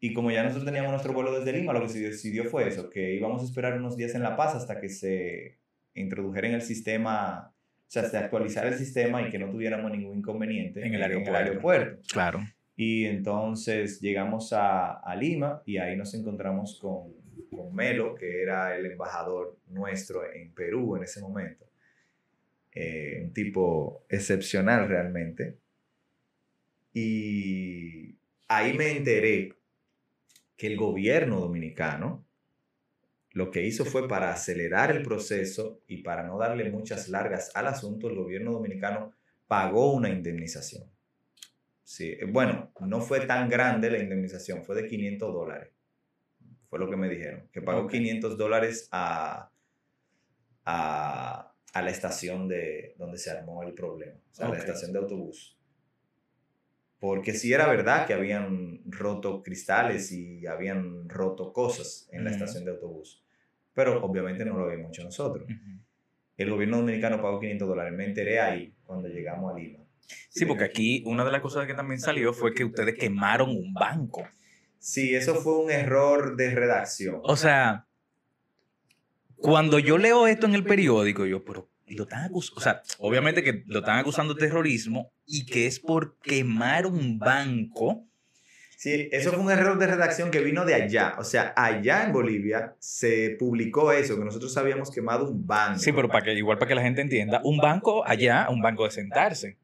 y como ya nosotros teníamos nuestro vuelo desde Lima, lo que se decidió fue eso, que íbamos a esperar unos días en La Paz hasta que se introdujera en el sistema, sea, hasta actualizar el sistema y que no tuviéramos ningún inconveniente en el aeropuerto. Claro. Y entonces llegamos a, a, Lima y ahí nos encontramos con, con Melo, que era el embajador nuestro en Perú en ese momento. Eh, un tipo excepcional realmente. Y ahí me enteré que el gobierno dominicano lo que hizo fue para acelerar el proceso y para no darle muchas largas al asunto, el gobierno dominicano pagó una indemnización. Sí, eh, bueno, no fue tan grande la indemnización, fue de 500 dólares. Fue lo que me dijeron, que pagó 500 dólares a, a, a, la estación de donde se armó el problema, o sea, a la estación de autobús porque sí era verdad que habían roto cristales y habían roto cosas en la estación de autobús, pero obviamente no lo habíamos hecho nosotros. El gobierno dominicano pagó 500 dólares, me enteré ahí cuando llegamos a Lima. Sí, porque aquí una de las cosas que también salió fue que ustedes quemaron un banco. Sí, eso fue un error de redacción. O sea, cuando yo leo esto en el periódico, yo, pero lo están acusando, o sea, obviamente que lo están acusando de terrorismo y que es por quemar un banco. Sí, eso fue un error de redacción que vino de allá. O sea, allá en Bolivia se publicó eso, que nosotros habíamos quemado un banco. Sí, pero para que, igual para que la gente entienda, un banco allá, un banco de sentarse.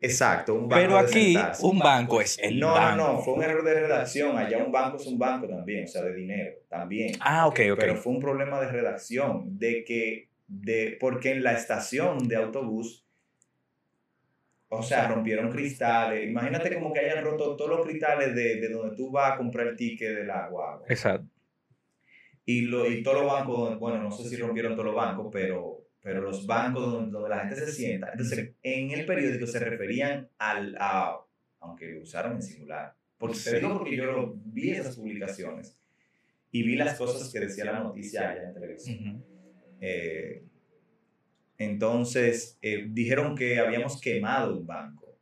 Exacto, un banco Pero aquí un banco es el no, banco. No, no, fue un error de redacción. Allá un banco es un banco también, o sea, de dinero también. Ah, ok, ok. Pero fue un problema de redacción, de que de, porque en la estación de autobús, o sea, rompieron cristales. Imagínate como que hayan roto todos los cristales de, de donde tú vas a comprar el ticket del agua. Exacto. Y, lo, y todos los bancos, bueno, no sé si rompieron todos los bancos, pero, pero los bancos donde, la gente se sienta. Entonces, en el periódico se referían al, a, aunque usaron en singular, porque te digo porque yo lo, vi esas publicaciones y vi las cosas que decía la noticia allá en televisión. Eh, entonces, eh, dijeron que habíamos quemado un banco.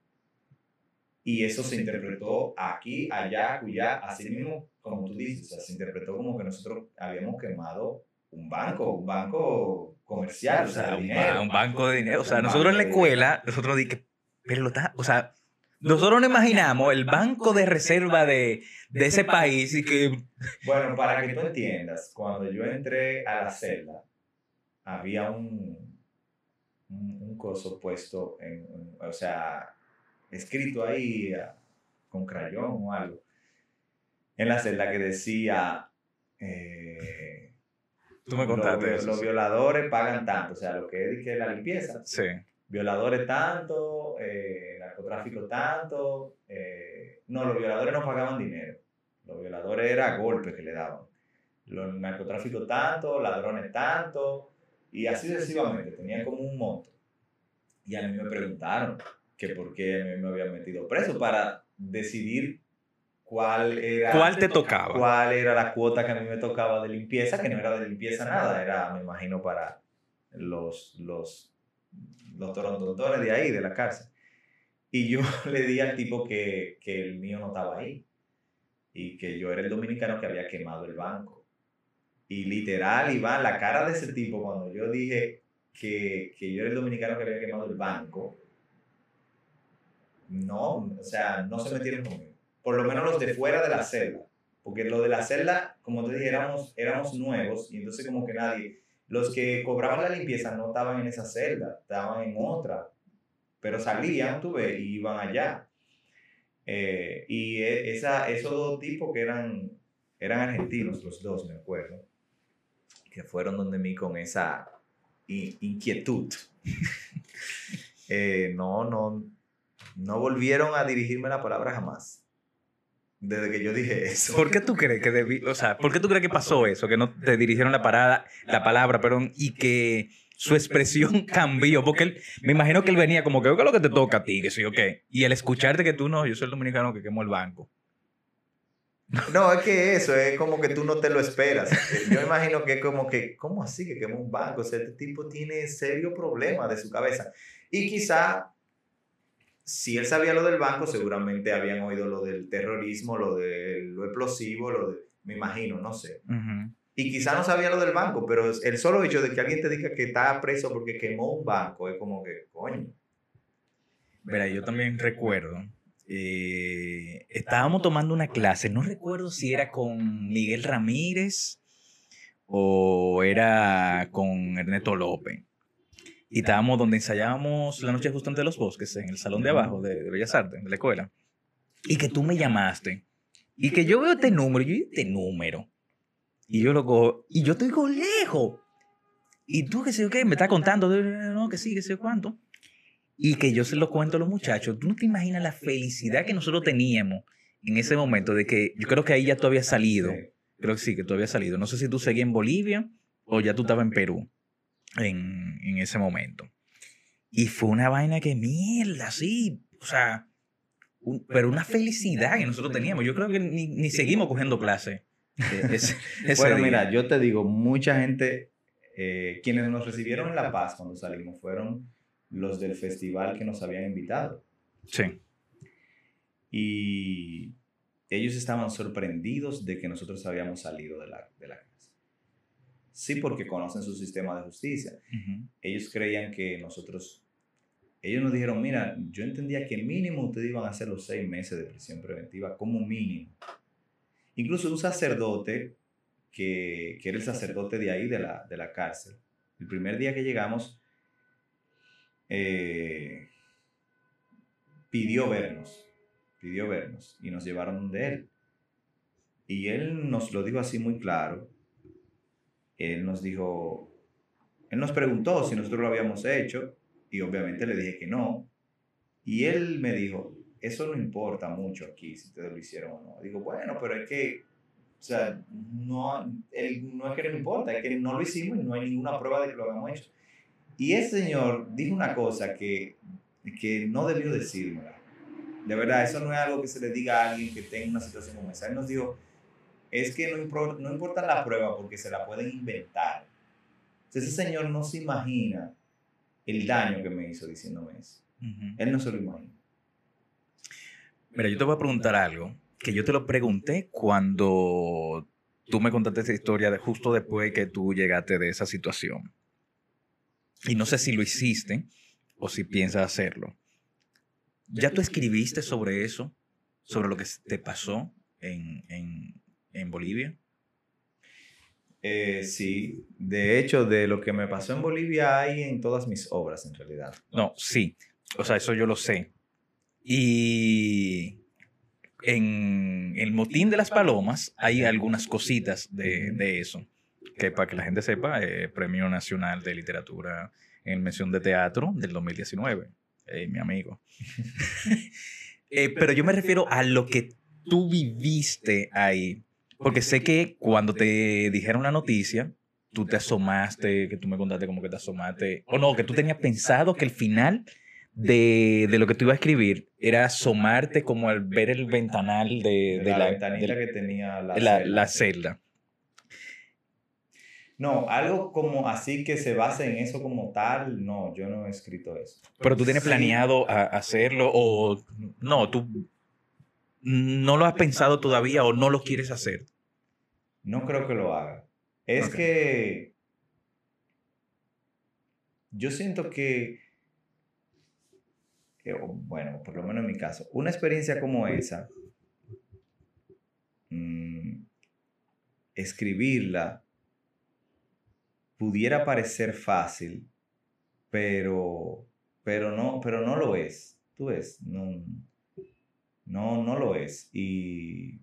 Y eso se interpretó aquí, allá, allá, así mismo, como tú dices, se interpretó como que nosotros habíamos quemado un banco, un banco comercial, o sea, un, dinero. Un banco de dinero. O sea, nosotros en la escuela, nosotros dijimos, pero lo está, o sea, nosotros no imaginamos el banco de reserva de, de ese país y que... Bueno, para que tú entiendas, cuando yo entré a la celda, había un, un, coso puesto, en, o sea, escrito ahí con crayón o algo, en la celda que decía... Eh, Tú me contaste los, Los violadores pagan tanto, o sea, lo que es que la limpieza. Sí. Violadores tanto, eh, narcotráfico tanto. Eh, no, los violadores no pagaban dinero. Los violadores era golpes que le daban. Los narcotráficos tanto, ladrones tanto, y así sucesivamente. Tenían como un monto. Y a mí me preguntaron que por qué me había metido preso para decidir cuál era... ¿Cuál te tocaba? ¿Cuál era la cuota que a mí me tocaba de limpieza? Que no era de limpieza nada, era, me imagino, para los, los, los torontones de ahí, de la cárcel. Y yo le di al tipo que, que el mío no estaba ahí y que yo era el dominicano que había quemado el banco. Y literal, Iván, la cara de ese tipo cuando yo dije que, que yo era el dominicano que había quemado el banco, no, o sea, no se metieron conmigo por lo menos los de fuera de la celda, porque lo de la celda, como te dije, éramos, nuevos y entonces como que nadie, los que cobraban la limpieza no estaban en esa celda, estaban en otra, pero salían, tú ves, y iban allá. Eh, y e, esa, esos dos tipos que eran, eran argentinos, los dos, me acuerdo, que fueron donde mí con esa inquietud. Eh, no, no, no volvieron a dirigirme la palabra jamás desde que yo dije eso. ¿Por qué tú crees que debí, o sea, por qué tú crees que pasó eso, que no te dirigieron la parada, la palabra, perdón, y que su expresión cambió? Porque me imagino que él venía como que, ¿qué es lo que te toca a ti? Que sí. Y el escucharte que tú no, yo soy el dominicano que quemó el banco. No, es que eso, es como que tú no te lo esperas. Yo imagino que es como que, ¿cómo así que quemó un banco? O sea, este tipo tiene serio problema de su cabeza. Y quizá si él sabía lo del banco, seguramente habían oído lo del terrorismo, lo de lo explosivo, lo de, me imagino, no sé. Y quizá no sabía lo del banco, pero el solo hecho de que alguien te diga que está preso porque quemó un banco es como que, coño. Mira, yo también recuerdo, eh, estábamos tomando una clase, no recuerdo si era con Miguel Ramírez o era con Ernesto López. Y estábamos donde ensayábamos la noche justo ante los bosques, en el salón de abajo de, Bellas Artes, de la escuela, y que tú me llamaste, y que yo veo este número, yo este número, y yo lo cojo, y yo te digo lejos, y tú que sé qué, me estás contando, no, que sí, que sé cuánto, y que yo se lo cuento a los muchachos, tú no te imaginas la felicidad que nosotros teníamos en ese momento, de que yo creo que ahí ya tú habías salido, creo que sí, que tú habías salido, no sé si tú seguías en Bolivia o ya tú estabas en Perú en, en ese momento. Y fue una vaina que mierda, sí, o sea, pero una felicidad que nosotros teníamos. Yo creo que ni, ni seguimos cogiendo clase. bueno, mira, yo te digo, mucha gente, eh, quienes nos recibieron en La Paz cuando salimos, fueron los del festival que nos habían invitado. Sí. Y ellos estaban sorprendidos de que nosotros habíamos salido de la, de la Sí, porque conocen su sistema de justicia. Ellos creían que nosotros, ellos nos dijeron, mira, yo entendía que mínimo ustedes iban a hacer los seis meses de prisión preventiva como mínimo. Incluso un sacerdote, que, que era el sacerdote de ahí, de la, de la cárcel, el primer día que llegamos, eh, pidió vernos, pidió vernos y nos llevaron de él. Y él nos lo dijo así muy claro, él nos dijo, él nos preguntó si nosotros lo habíamos hecho y obviamente le dije que no. Y él me dijo, eso no importa mucho aquí si ustedes lo hicieron o no. Digo, bueno, pero es que, o sea, no, no es que no importa, es que no lo hicimos y no hay ninguna prueba de que lo habíamos hecho. Y ese señor dijo una cosa que, que no debió decirme. De verdad, eso no es algo que se le diga a alguien que tenga una situación como esa. Él nos dijo, es que no, no importa la prueba porque se la pueden inventar. Entonces, ese señor no se imagina el daño que me hizo diciéndome eso. Ujú. Él no se lo imagina. Mira, yo te voy a preguntar algo que yo te lo pregunté cuando tú me contaste esa historia de justo después que tú llegaste de esa situación. Y no sé si lo hiciste o si piensas hacerlo. ¿Ya tú escribiste sobre eso? ¿Sobre lo que te pasó en, en- en Bolivia? Eh, sí, de hecho, de lo que me pasó en Bolivia hay en todas mis obras, en realidad. No, sí. O sea, eso yo lo sé. Y en el motín de las palomas hay algunas cositas de, de eso. Que para que la gente sepa, eh, Premio Nacional de Literatura en Mención de Teatro del 2019. Eh, mi amigo. Eh, pero yo me refiero a lo que tú viviste ahí. Porque sé que cuando te dijeron la noticia, tú te asomaste, que tú me contaste como que te asomaste, o no, que tú tenías pensado que el final de, de lo que tú ibas a escribir era asomarte como al ver el ventanal de, De, de la, la, ventanita de que tenía la, la- celda. la celda. No, algo como así que se base en eso como tal, no, yo no he escrito eso. Pero tú tienes Sí. planeado a- hacerlo o no, tú no lo has pensado todavía o no lo quieres hacer. No creo que lo haga. Es que yo siento que, bueno, por lo menos en mi caso, una experiencia como esa, mm, escribirla pudiera parecer fácil, pero, pero, no, pero no lo es. Tú ves, no, no, no lo es. Y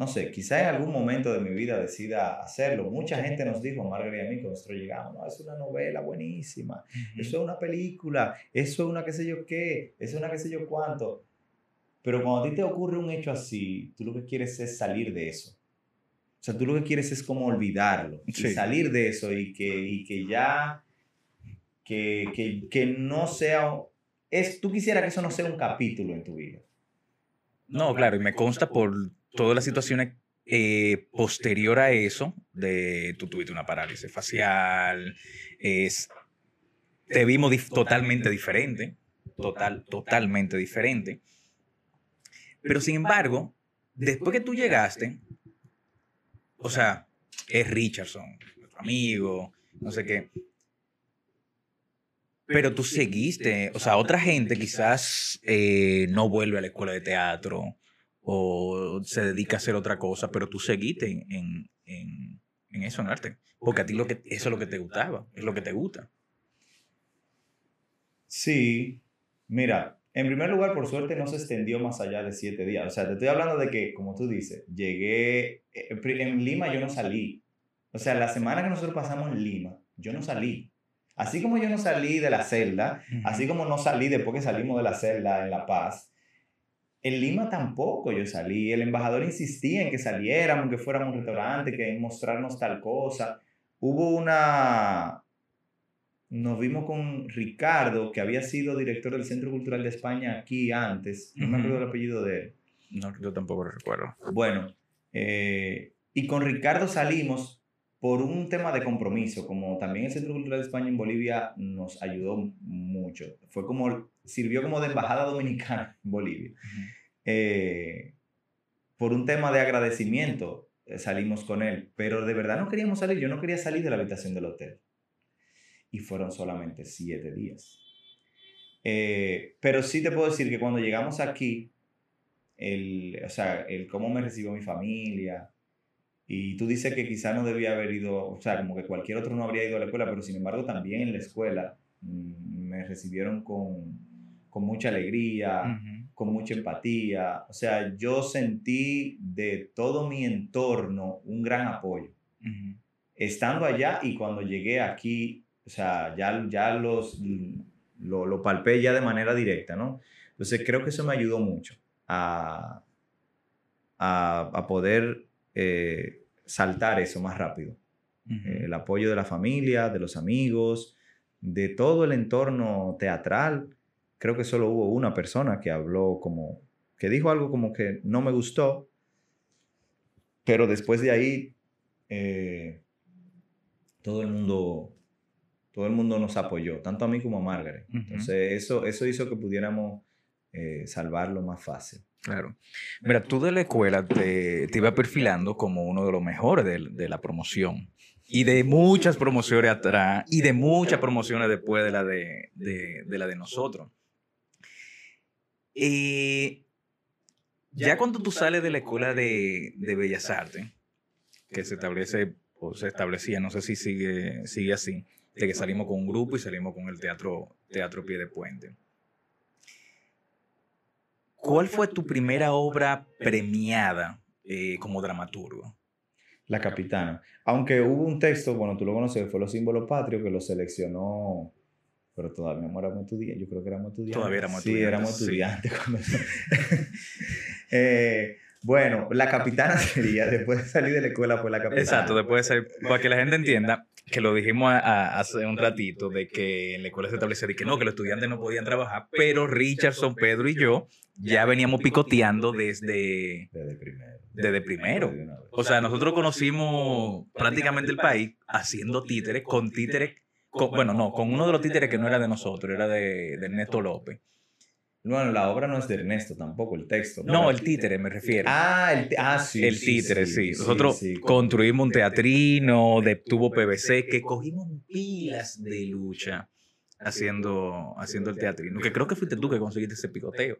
no sé, quizá en algún momento de mi vida decida hacerlo. Mucha gente nos dijo, Margaret y a mí, cuando nosotros llegamos, no, es una novela buenísima, eso es una película, eso es una qué sé yo qué, eso es una qué sé yo cuánto. Pero cuando a ti te ocurre un hecho así, tú lo que quieres es salir de eso. O sea, tú lo que quieres es como olvidarlo y salir de eso y que, y que ya, que, que, que no sea, es, tú quisieras que eso no sea un capítulo en tu vida. No, claro, y me consta por todas las situaciones eh, posterior a eso, de tú tuviste una parálisis facial, es, te vimos dif- totalmente diferente, total, totalmente diferente. Pero sin embargo, después que tú llegaste, o sea, es Richardson, nuestro amigo, no sé qué. Pero tú seguiste, o sea, otra gente quizás eh, no vuelve a la escuela de teatro o se dedica a hacer otra cosa, pero tú seguiste en, en, en- eso, en arte. Porque a ti lo que, eso es lo que te gustaba, es lo que te gusta. Sí, mira, en primer lugar, por suerte no se extendió más allá de siete días. O sea, te estoy hablando de que, como tú dices, llegué, eh, en Lima yo no salí. O sea, la semana que nosotros pasamos en Lima, yo no salí. Así como yo no salí de la celda, así como no salí después que salimos de la celda en La Paz, en Lima tampoco yo salí. El embajador insistía en que saliéramos, que fuéramos a un restaurante, que mostrarnos tal cosa. Hubo una... Nos vimos con Ricardo, que había sido director del Centro Cultural de España aquí antes. No me acuerdo el apellido de él. No, yo tampoco lo recuerdo. Bueno, eh, y con Ricardo salimos por un tema de compromiso, como también el Centro Cultural de España en Bolivia nos ayudó mucho. Fue como, sirvió como de embajada dominicana en Bolivia. Eh, por un tema de agradecimiento eh, salimos con él, pero de verdad no queríamos salir, yo no quería salir de la habitación del hotel. Y fueron solamente siete días. Eh, pero sí te puedo decir que cuando llegamos aquí, el, o sea, el cómo me recibió mi familia, y tú dices que quizá no debía haber ido, o sea, como que cualquier otro no habría ido a la escuela, pero sin embargo también en la escuela mm, me recibieron con, con mucha alegría, con mucha empatía. O sea, yo sentí de todo mi entorno un gran apoyo. Estando allá y cuando llegué aquí, o sea, ya, ya los, lo, lo palpé ya de manera directa, ¿no? Entonces creo que eso me ayudó mucho a, a, a poder eh, saltar eso más rápido. El apoyo de la familia, de los amigos, de todo el entorno teatral. Creo que solo hubo una persona que habló como, que dijo algo como que no me gustó, pero después de ahí, eh, todo el mundo todo el mundo nos apoyó, tanto a mí como a Margaret. Entonces, eso, eso hizo que pudiéramos eh, salvarlo más fácil. Claro. Mira, tú de la escuela te, te iba perfilando como uno de los mejores de, la promoción. Y de muchas promociones atrás y de muchas promociones después de la de, la de nosotros. Y ya cuando tú sales de la escuela de, Bellas Artes, que se establece o se establecía, no sé si sigue, sigue así, de que salimos con un grupo y salimos con el teatro, teatro Pie de Puente. ¿Cuál fue tu primera obra premiada eh, como dramaturgo? La Capitana. Aunque hubo un texto, bueno, tú lo conoces, fue Los Símbolos Patrios, que lo seleccionó, pero todavía no éramos estudiantes, yo creo que éramos estudiantes. Todavía éramos estudiantes. Sí, éramos estudiantes. eh, bueno, la capitana sería, después de salir de la escuela, fue la capitana. Exacto, después de salir, para que la gente entienda, que lo dijimos hace un ratito, de que en la escuela se establecía de que no, que los estudiantes no podían trabajar, pero Richardson, Pedro y yo ya veníamos picoteando desde... Desde primero. Desde primero. O sea, nosotros conocimos prácticamente el país haciendo títeres, con títeres, bueno, no, con uno de los títeres que no era de nosotros, era de, de Ernesto López. Bueno, la obra no es de Ernesto tampoco, el texto. No, el títere me refiero. Ah, el, ah, sí. El títere, sí. Nosotros construimos un teatrino de tubo PVC que cogimos pilas de lucha haciendo, haciendo el teatrino. Que creo que fuiste tú que conseguiste ese picoteo.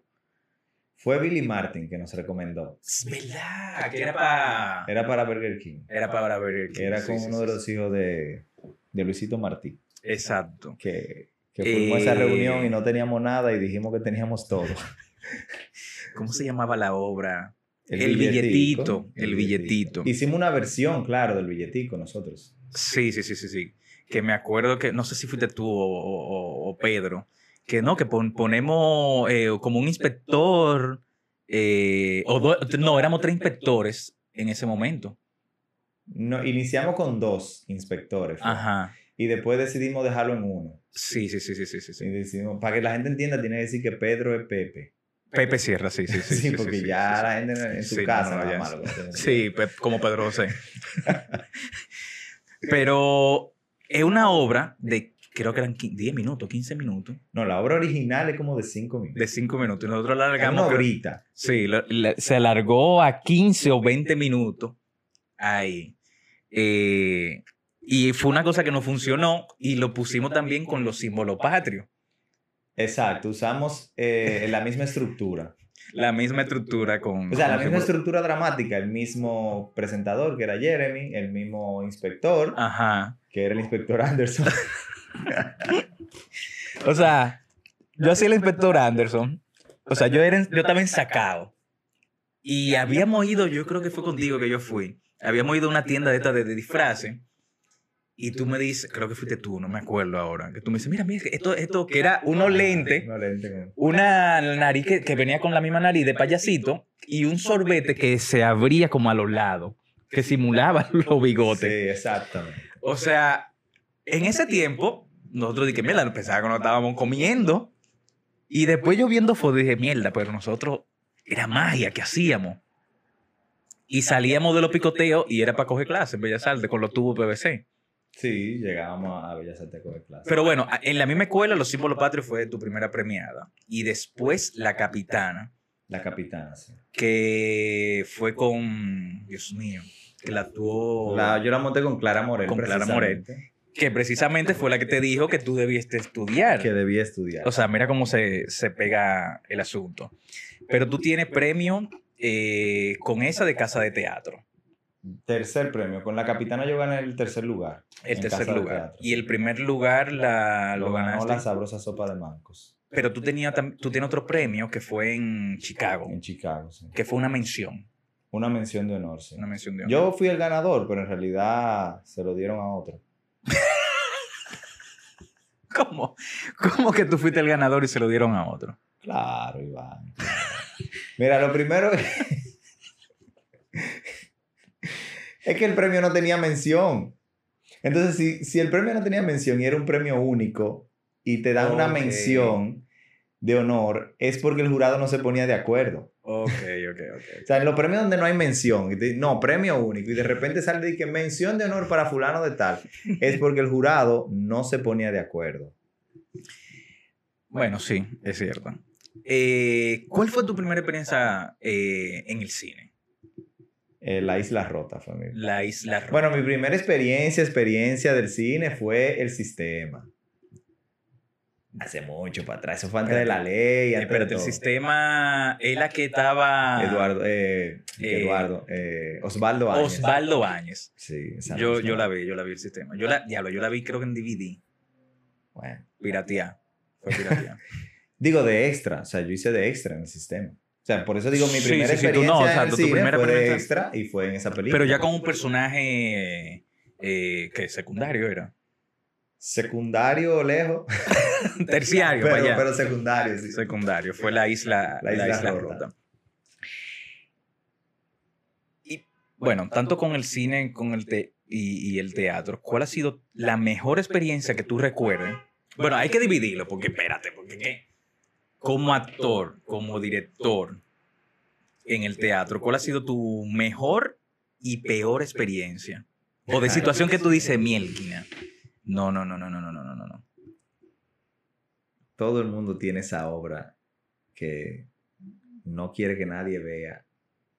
Fue Billy Martin que nos recomendó. Es verdad, que era para... Era para Burger King. Era para Burger King. Era con uno de los hijos de, de Luisito Martí. Exacto. Que que fuimos a esa reunión y no teníamos nada y dijimos que teníamos todo. ¿Cómo se llamaba la obra? El, billetito, el billetito. Hicimos una versión, claro, del billetico nosotros. Sí, sí, sí, sí, sí. Que me acuerdo que, no sé si fuiste tú o, Pedro, que no, que ponemos eh, como un inspector, eh, o no, éramos tres inspectores en ese momento. No, iniciamos con dos inspectores. Ajá. Y después decidimos dejarlo en uno. Sí, sí, sí, sí, sí. sí, para que la gente entienda, tiene que decir que Pedro es Pepe. Pepe Sierra, sí, sí, sí. sí, porque ya la gente en su casa no, malo, Sí, como Pedro José. Pero es una obra de, creo que eran 10 minutos, 15 minutos. No, la obra original es como de 5 minutos. De 5 minutos. Y nosotros la alargamos. Una horita. Sí, se alargó a 15 o 20 minutos. Ahí. Eh, y fue una cosa que no funcionó y lo pusimos también con los símbolos patrios. Exacto, usamos eh, la misma estructura. La misma estructura con... O sea, la misma estructura dramática, el mismo presentador que era Jeremy, el mismo inspector, Ajá. que era el inspector Anderson. o sea, yo hacía el inspector Anderson, o sea, yo, era, yo también sacado. Y habíamos ido, yo creo que fue contigo que yo fui, habíamos ido a una tienda de esta de, de disfraces y tú me dices, creo que fuiste tú, no me acuerdo ahora, que tú me dices, mira, mira, esto, esto que era unos lentes, una nariz que, que, venía con la misma nariz de payasito y un sorbete que se abría como a los lados, que simulaba los bigotes. Sí, exactamente. O sea, en ese tiempo, nosotros dije, mira, pensaba que nos estábamos comiendo. Y después yo viendo fotos dije, mierda, pero nosotros era magia que hacíamos. Y salíamos de los picoteos y era para coger clases en Bellas Artes con los tubos PVC. Sí, llegábamos a Bellas Artes de clase. Pero bueno, en la misma escuela, Los Símbolos Patrios fue tu primera premiada. Y después La Capitana. La Capitana, sí. Que fue con. Dios mío. Que la actuó. yo la monté con Clara Morel. Con Clara Morel. Que precisamente fue la que te dijo que tú debiste estudiar. Que debía estudiar. O sea, mira cómo se, pega el asunto. Pero tú tienes premio eh, con esa de casa de teatro. Tercer premio. Con la capitana yo gané el tercer lugar. El tercer lugar. Y el primer lugar la, lo, ganó la sabrosa sopa de mancos. Pero tú, tenías, tú tienes otro premio que fue en Chicago. En Chicago, sí. Que fue una mención. Una mención de honor, sí. Una mención de honor. Yo fui el ganador, pero en realidad se lo dieron a otro. ¿Cómo? ¿Cómo que tú fuiste el ganador y se lo dieron a otro? Claro, Iván. Mira, lo primero es que el premio no tenía mención. Entonces, si, si el premio no tenía mención y era un premio único y te dan una mención de honor, es porque el jurado no se ponía de acuerdo. Ok, ok, ok. O sea, en los premios donde no hay mención, y te- no, premio único, y de repente sale de que mención de honor para fulano de tal, es porque el jurado no se ponía de acuerdo. Bueno, sí, es cierto. Eh, ¿Cuál fue tu primera experiencia eh, en el cine? Eh, la Isla Rota, familia. La Isla Roja. Bueno, mi primera experiencia, experiencia del cine fue el sistema. Hace mucho para atrás, eso fue antes de la ley. Antes de el sistema es la que estaba Eduardo, eh, Eh, Eduardo, eh, Osvaldo Áñez. Osvaldo Áñez. Sí, Yo, yo la vi, yo la vi el sistema. Yo la, diablo, yo la vi creo que en DVD. Bueno. Piratear. Fue piratear. Digo de extra, o sea, yo hice de extra en el sistema. O sea, por eso digo, mi primera sí, sí, tú experiencia no, o sea, tu- primera fue extra y fue en esa película. Pero ya con un personaje eh, que secundario era. Secundario lejos, Terciario, pero, vaya. pero secundario, sí. secundario. Fue la isla, La la Isla isla, Rota. rota. Y bueno, tanto con el cine con el te- y, y el teatro, ¿cuál ha sido la mejor experiencia que tú recuerdes? Bueno, hay que dividirlo, porque espérate, porque ¿qué? Como actor, como director en el teatro, ¿cuál ha sido tu mejor y peor experiencia? O de situación que tú dices, mielquina. No, no, no, no, no, no, no, no, no. Todo el mundo tiene esa obra que no quiere que nadie vea.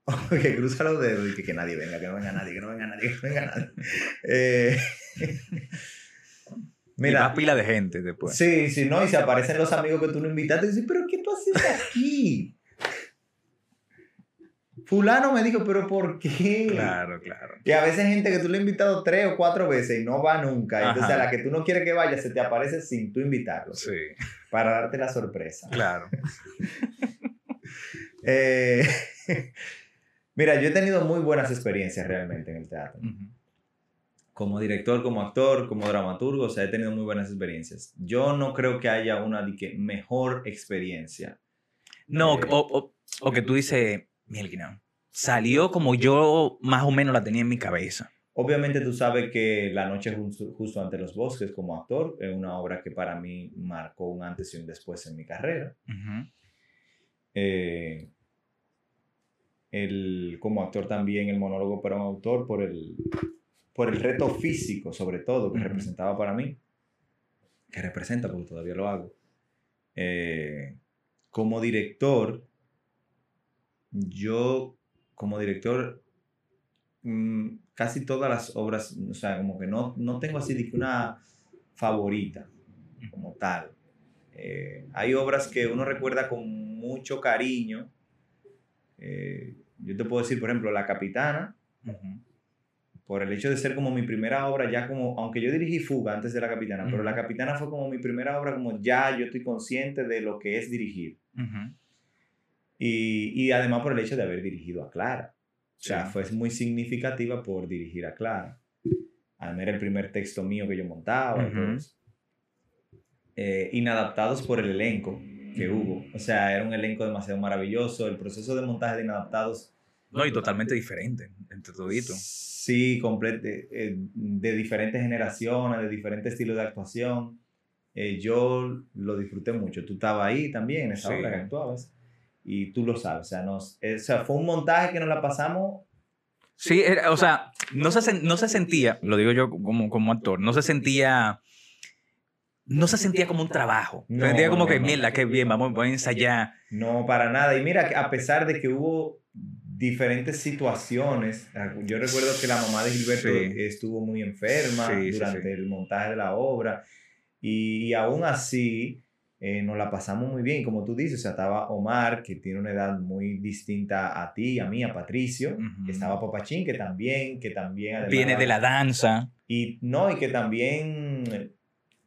que cruza los dedos y que, que nadie venga, que no venga nadie, que no venga nadie, que no venga nadie. Eh, Mira, mira, pila de gente después. sí, sí, no, y se aparecen los amigos que tú no invitaste y dices, pero ¿qué tú haces aquí? Fulano me dijo, pero ¿por qué? Claro, claro. Y a veces hay gente que tú le has invitado tres o cuatro veces y no va nunca. Entonces Ajá. a la que tú no quieres que vaya se te aparece sin tú invitarlo. Sí, Para darte la sorpresa. claro. Eh, mira, yo he tenido muy buenas experiencias realmente en el teatro. Como director, como actor, como dramaturgo, o sea, he tenido muy buenas experiencias. Yo no creo que haya una de que mejor experiencia. No, Eh, o, o- o que tú dices, Mielquina, salió como yo más o menos la tenía en mi cabeza. Obviamente tú sabes que La noche justo, justo ante los bosques como actor es una obra que para mí marcó un antes y un después en mi carrera. Ujú. Eh, el, como actor también el monólogo para un autor por el, por el reto físico sobre todo que representaba para mí, que representa porque todavía lo hago. Eh, como director, yo como director mm, casi todas las obras, o sea, como que no, no tengo así de una favorita como tal. Eh, hay obras que uno recuerda con mucho cariño. Eh, yo te puedo decir, por ejemplo, La Capitana. Por el hecho de ser como mi primera obra, ya como, aunque yo dirigí Fuga antes de La Capitana, pero Ujú. La Capitana fue como mi primera obra, como ya yo estoy consciente de lo que es dirigir. Ujú. Y, y además por el hecho de haber dirigido a Clara. O sea, fue muy significativa por dirigir a Clara. Además era el primer texto mío que yo montaba todo Ujú. eso. Eh, inadaptados por el elenco que hubo. O sea, era un elenco demasiado maravilloso. El proceso de montaje de Inadaptados. No, y totalmente diferente entre todito. Sí, completo, eh, de diferentes generaciones, de diferentes estilos de actuación. Eh, yo lo disfruté mucho. Tú estabas ahí también en esa Sí. obra que actuabas. Y tú lo sabes. O sea, nos, eh, o sea, fue un montaje que nos la pasamos Sí, era- o sea, no se, no se sentía, lo digo yo como, como actor, no se sentía, no se sentía como un trabajo. No, se sentía como no, que, no. mierda, qué bien, vamos, vamos a ensayar. No, para nada. Y mira, que a pesar de que hubo diferentes situaciones, ah, yo recuerdo que la mamá de Gilberto Sí. estuvo muy enferma Sí, durante sí. el montaje de la obra y, y aún así eh, nos la pasamos muy bien. Como tú dices, o sea, estaba Omar, que tiene una edad muy distinta a ti, a mí, a Patricio. Ujú. Estaba Papachín, que también, que también además... Viene de la danza. Y no, y que también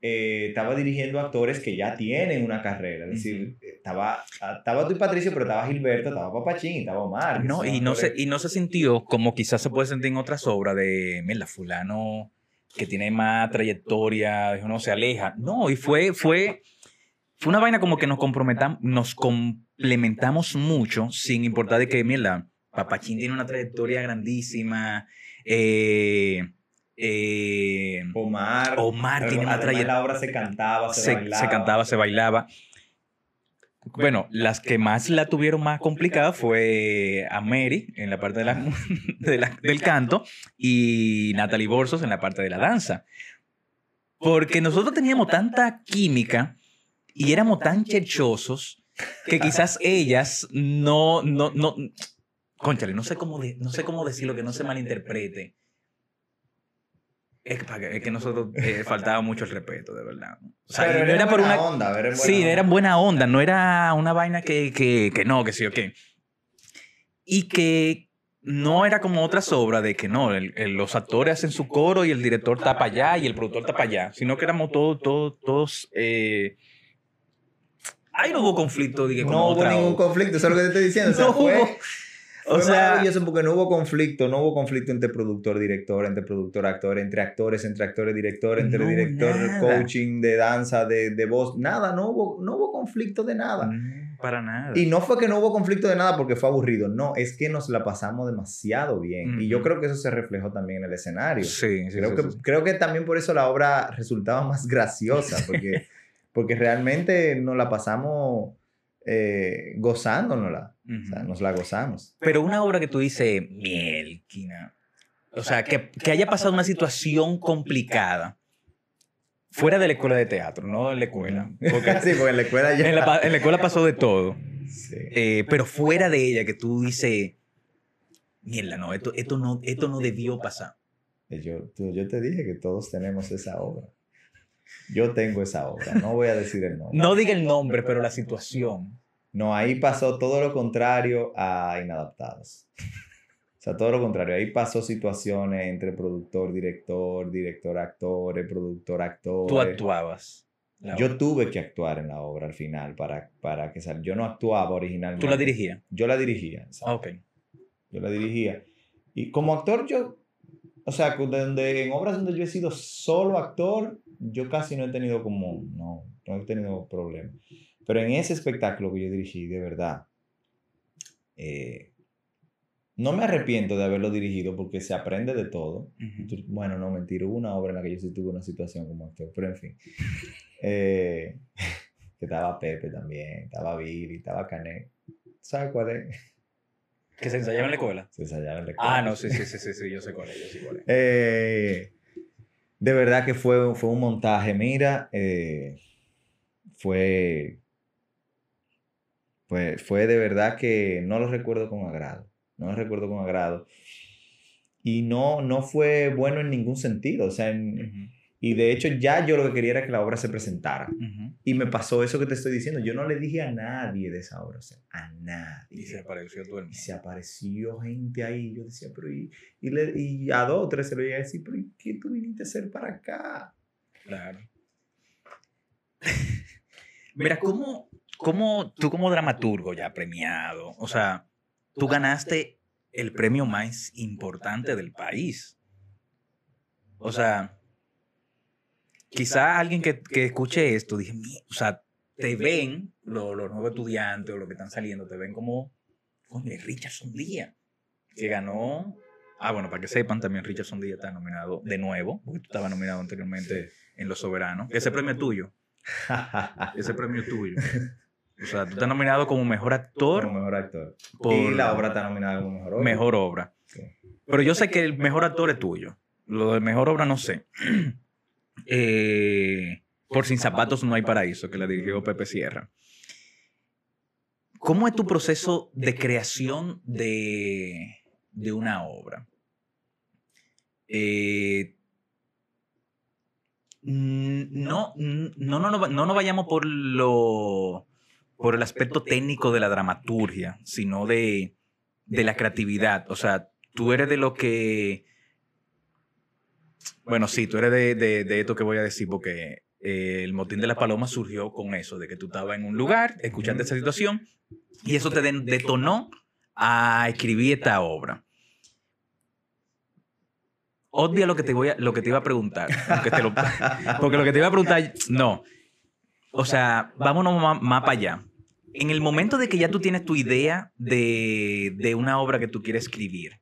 eh, estaba dirigiendo actores que ya tienen una carrera. Es decir, estaba, estaba tú y Patricio, pero estaba Gilberto, estaba Papachín estaba Omar. No, y no, se, y no se sintió como quizás se puede sentir en otras obras de, mira, fulano que tiene más trayectoria, no se aleja. No, y fue, fue, fue una vaina como que nos comprometamos, nos complementamos mucho sin importar de que, mira, Papachín tiene una trayectoria grandísima, eh, eh, Omar. Omar tiene una trayectoria la obra se cantaba, se, se, bailaba. se cantaba, se bailaba. bueno, las que más la tuvieron más complicada fue a Mary en la parte de la, de la- del canto y Natalie Borsos en la parte de la danza. Porque nosotros teníamos tanta química y éramos tan cherchosos que quizás ellas no, no, no, conchale, no sé cómo, de- no sé cómo decirlo, que no se malinterprete. Es que, pa- es que nosotros eh, faltaba mucho el respeto, de verdad. O sea, Pero y no era por buena una, onda, era buena Sí, onda. era buena onda, no era una vaina que, que, que no, que sí o qué. Y que no era como otras obras de que no, el- el- los actores hacen su coro y el director tapa allá y el productor tapa allá, sino que éramos todos, todos, todos... eh, Ahí no hubo conflicto, dije, No hubo otra ningún conflicto, eso es lo que te estoy diciendo. O sea, fue, hubo- O sea, maravilloso porque no hubo conflicto, no hubo conflicto entre productor, director, entre productor, actor, entre actores, entre actores, director, entre No, director, nada. coaching, de danza, de, de voz, nada, no hubo, no hubo conflicto de nada. Para nada. Y no fue que no hubo conflicto de nada porque fue aburrido, no, es que nos la pasamos demasiado bien. Y yo creo que eso se reflejó también en el escenario. Sí, sí, creo, sí, que, sí. creo que también por eso la obra resultaba más graciosa, porque, porque realmente nos la pasamos eh, gozándonosla. O sea, nos la gozamos. Pero una obra que tú dices, mielquina. O sea, que, que haya pasado una situación complicada. Fuera de la escuela de teatro, no en la escuela. Porque sí, porque en la escuela ya... en, la, en la escuela pasó de todo. Sí. Eh, pero fuera de ella, que tú dices, mierda, no, esto, esto no, esto no debió pasar. Yo, tú- yo te dije que todos tenemos esa obra. Yo tengo esa obra, no voy a decir el nombre. No diga el nombre, pero la situación. No, ahí pasó todo lo contrario a Inadaptados. O sea, todo lo contrario. Ahí pasó situaciones entre productor, director, director, actores, productor, actor. Tú actuabas. Yo obra. tuve que actuar en la obra al final para, para que sal... Yo no actuaba originalmente. Tú la dirigías. Yo la dirigía. Ah, ok. Yo la dirigía. Y como actor, yo, o sea, donde, en obras donde yo he sido solo actor, yo casi no he tenido como, no, no he tenido problemas. Pero en ese espectáculo que yo dirigí, de verdad, eh, no me arrepiento de haberlo dirigido porque se aprende de todo. Ujú. Tú- Bueno, no, mentira, hubo una obra en la que yo sí tuve una situación como actor, pero en fin. Eh, que estaba Pepe también, estaba Billy, estaba Canet. ¿Sabes cuál es? Que se ensayaba en la escuela. Se ensayaba en la Ah, escuela. no, sí, sí, sí, sí, sí, yo sé cuál es, yo sé cuál es. Eh, de verdad que fue, fue un montaje. Mira, eh, fue, fue, fue de verdad que no lo recuerdo con agrado. No lo recuerdo con agrado. Y no, no fue bueno en ningún sentido. O sea, en- Ujú, y de hecho ya yo lo que quería era que la obra se presentara. ujú. Y me pasó eso que te estoy diciendo. Yo no le dije a nadie de esa obra. O sea, a Y nadie. se apareció todo el Y mundo. se apareció gente ahí. Yo decía, pero y, y, le- y a dos o tres se lo iba a decir, pero ¿y qué tú viniste a hacer para acá? Claro. Mira, ¿cómo, ¿cómo tú como dramaturgo ya premiado, o sea, tú ganaste el premio más importante del país? O sea, quizá alguien que, que escuche esto dije, "Mi- o sea, te ven, lo- los nuevos estudiantes o los que están saliendo, te ven como, coño, Richardson Díaz, que ganó... Ah, bueno, para que sepan, también Richardson Díaz está nominado de nuevo, porque tú estabas nominado anteriormente en Los Soberanos. Ese premio es tuyo. Ese premio es tuyo. O sea, tú estás nominado como mejor actor como mejor actor. por Y la obra está nominada como mejor obra. mejor obra. Sí. Pero yo sé que el mejor actor es tuyo. Lo de mejor obra no sé. Eh, por Sin Zapatos no hay paraíso, que la dirigió Pepe Sierra. ¿Cómo es tu proceso de creación de, de una obra? Eh, no, no, no, no, no nos vayamos por lo por el aspecto técnico de la dramaturgia, sino de, de la creatividad. O sea, tú eres de lo que. Bueno, sí, tú eres de, de- de esto que voy a decir, porque eh, el motín de la paloma surgió con eso, de que tú estabas en un lugar, escuchando esa situación, y eso te detonó a escribir esta obra. Odia lo que te voy a, lo que te iba a preguntar. Porque, lo- porque lo que te iba a preguntar, no. O sea, vámonos más, más para allá. En el momento de que ya tú tienes tu idea de, de una obra que tú quieres escribir,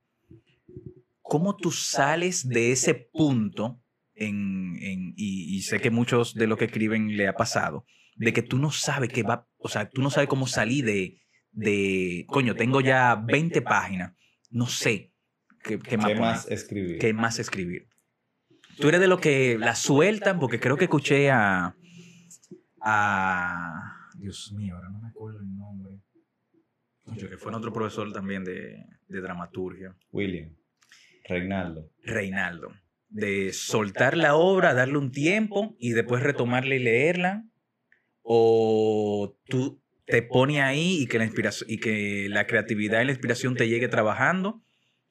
¿cómo tú sales de ese punto? En, en- y, y sé que muchos de los que escriben le ha pasado, de que tú no sabes qué va, o sea, tú no sabes cómo salir de, de coño, tengo ya 20 páginas, no sé qué, qué más, ¿Qué más escribir? qué más escribir. Tú eres de los que la sueltan, porque creo que escuché a, a, Dios mío, ahora no me acuerdo el nombre. Coño, que fue otro profesor también de, de dramaturgia. William. Reinaldo. Reinaldo, de soltar la obra, darle un tiempo y después retomarla y leerla, o tú te pones ahí y que la inspiración y que la creatividad y la inspiración te llegue trabajando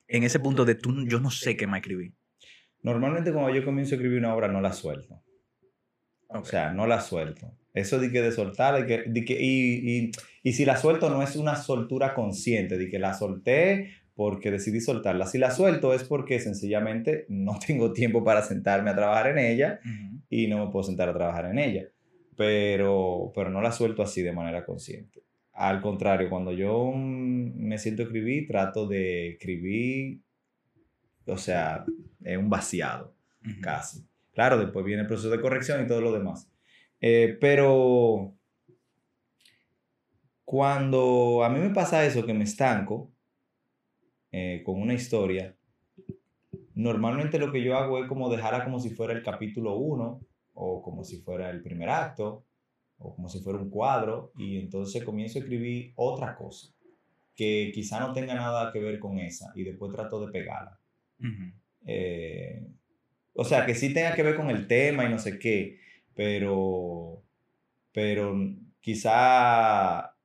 en ese punto de tú, yo no sé qué más escribir. Normalmente cuando yo comienzo a escribir una obra no la suelto. O sea, no la suelto. Eso de que de soltar, de que, de que- y, y, y si la suelto no es una soltura consciente, de que la solté porque decidí soltarla. Si la suelto es porque sencillamente no tengo tiempo para sentarme a trabajar en ella y no me puedo sentar a trabajar en ella. Pero, pero no la suelto así de manera consciente. Al contrario, cuando yo me siento a escribir, trato de escribir, o sea, en un vaciado Ujú. casi. Claro, después viene el proceso de corrección y todo lo demás. Eh, pero cuando a mí me pasa eso, que me estanco eh, con una historia, normalmente lo que yo hago es como dejarla como si fuera el capítulo 1 o como si fuera el primer acto o como si fuera un cuadro y entonces comienzo a escribir otra cosa que quizá no tenga nada que ver con esa y después trato de pegarla. Ujú. Eh, o sea, que sí tenga que ver con el tema y no sé qué, pero, pero quizá,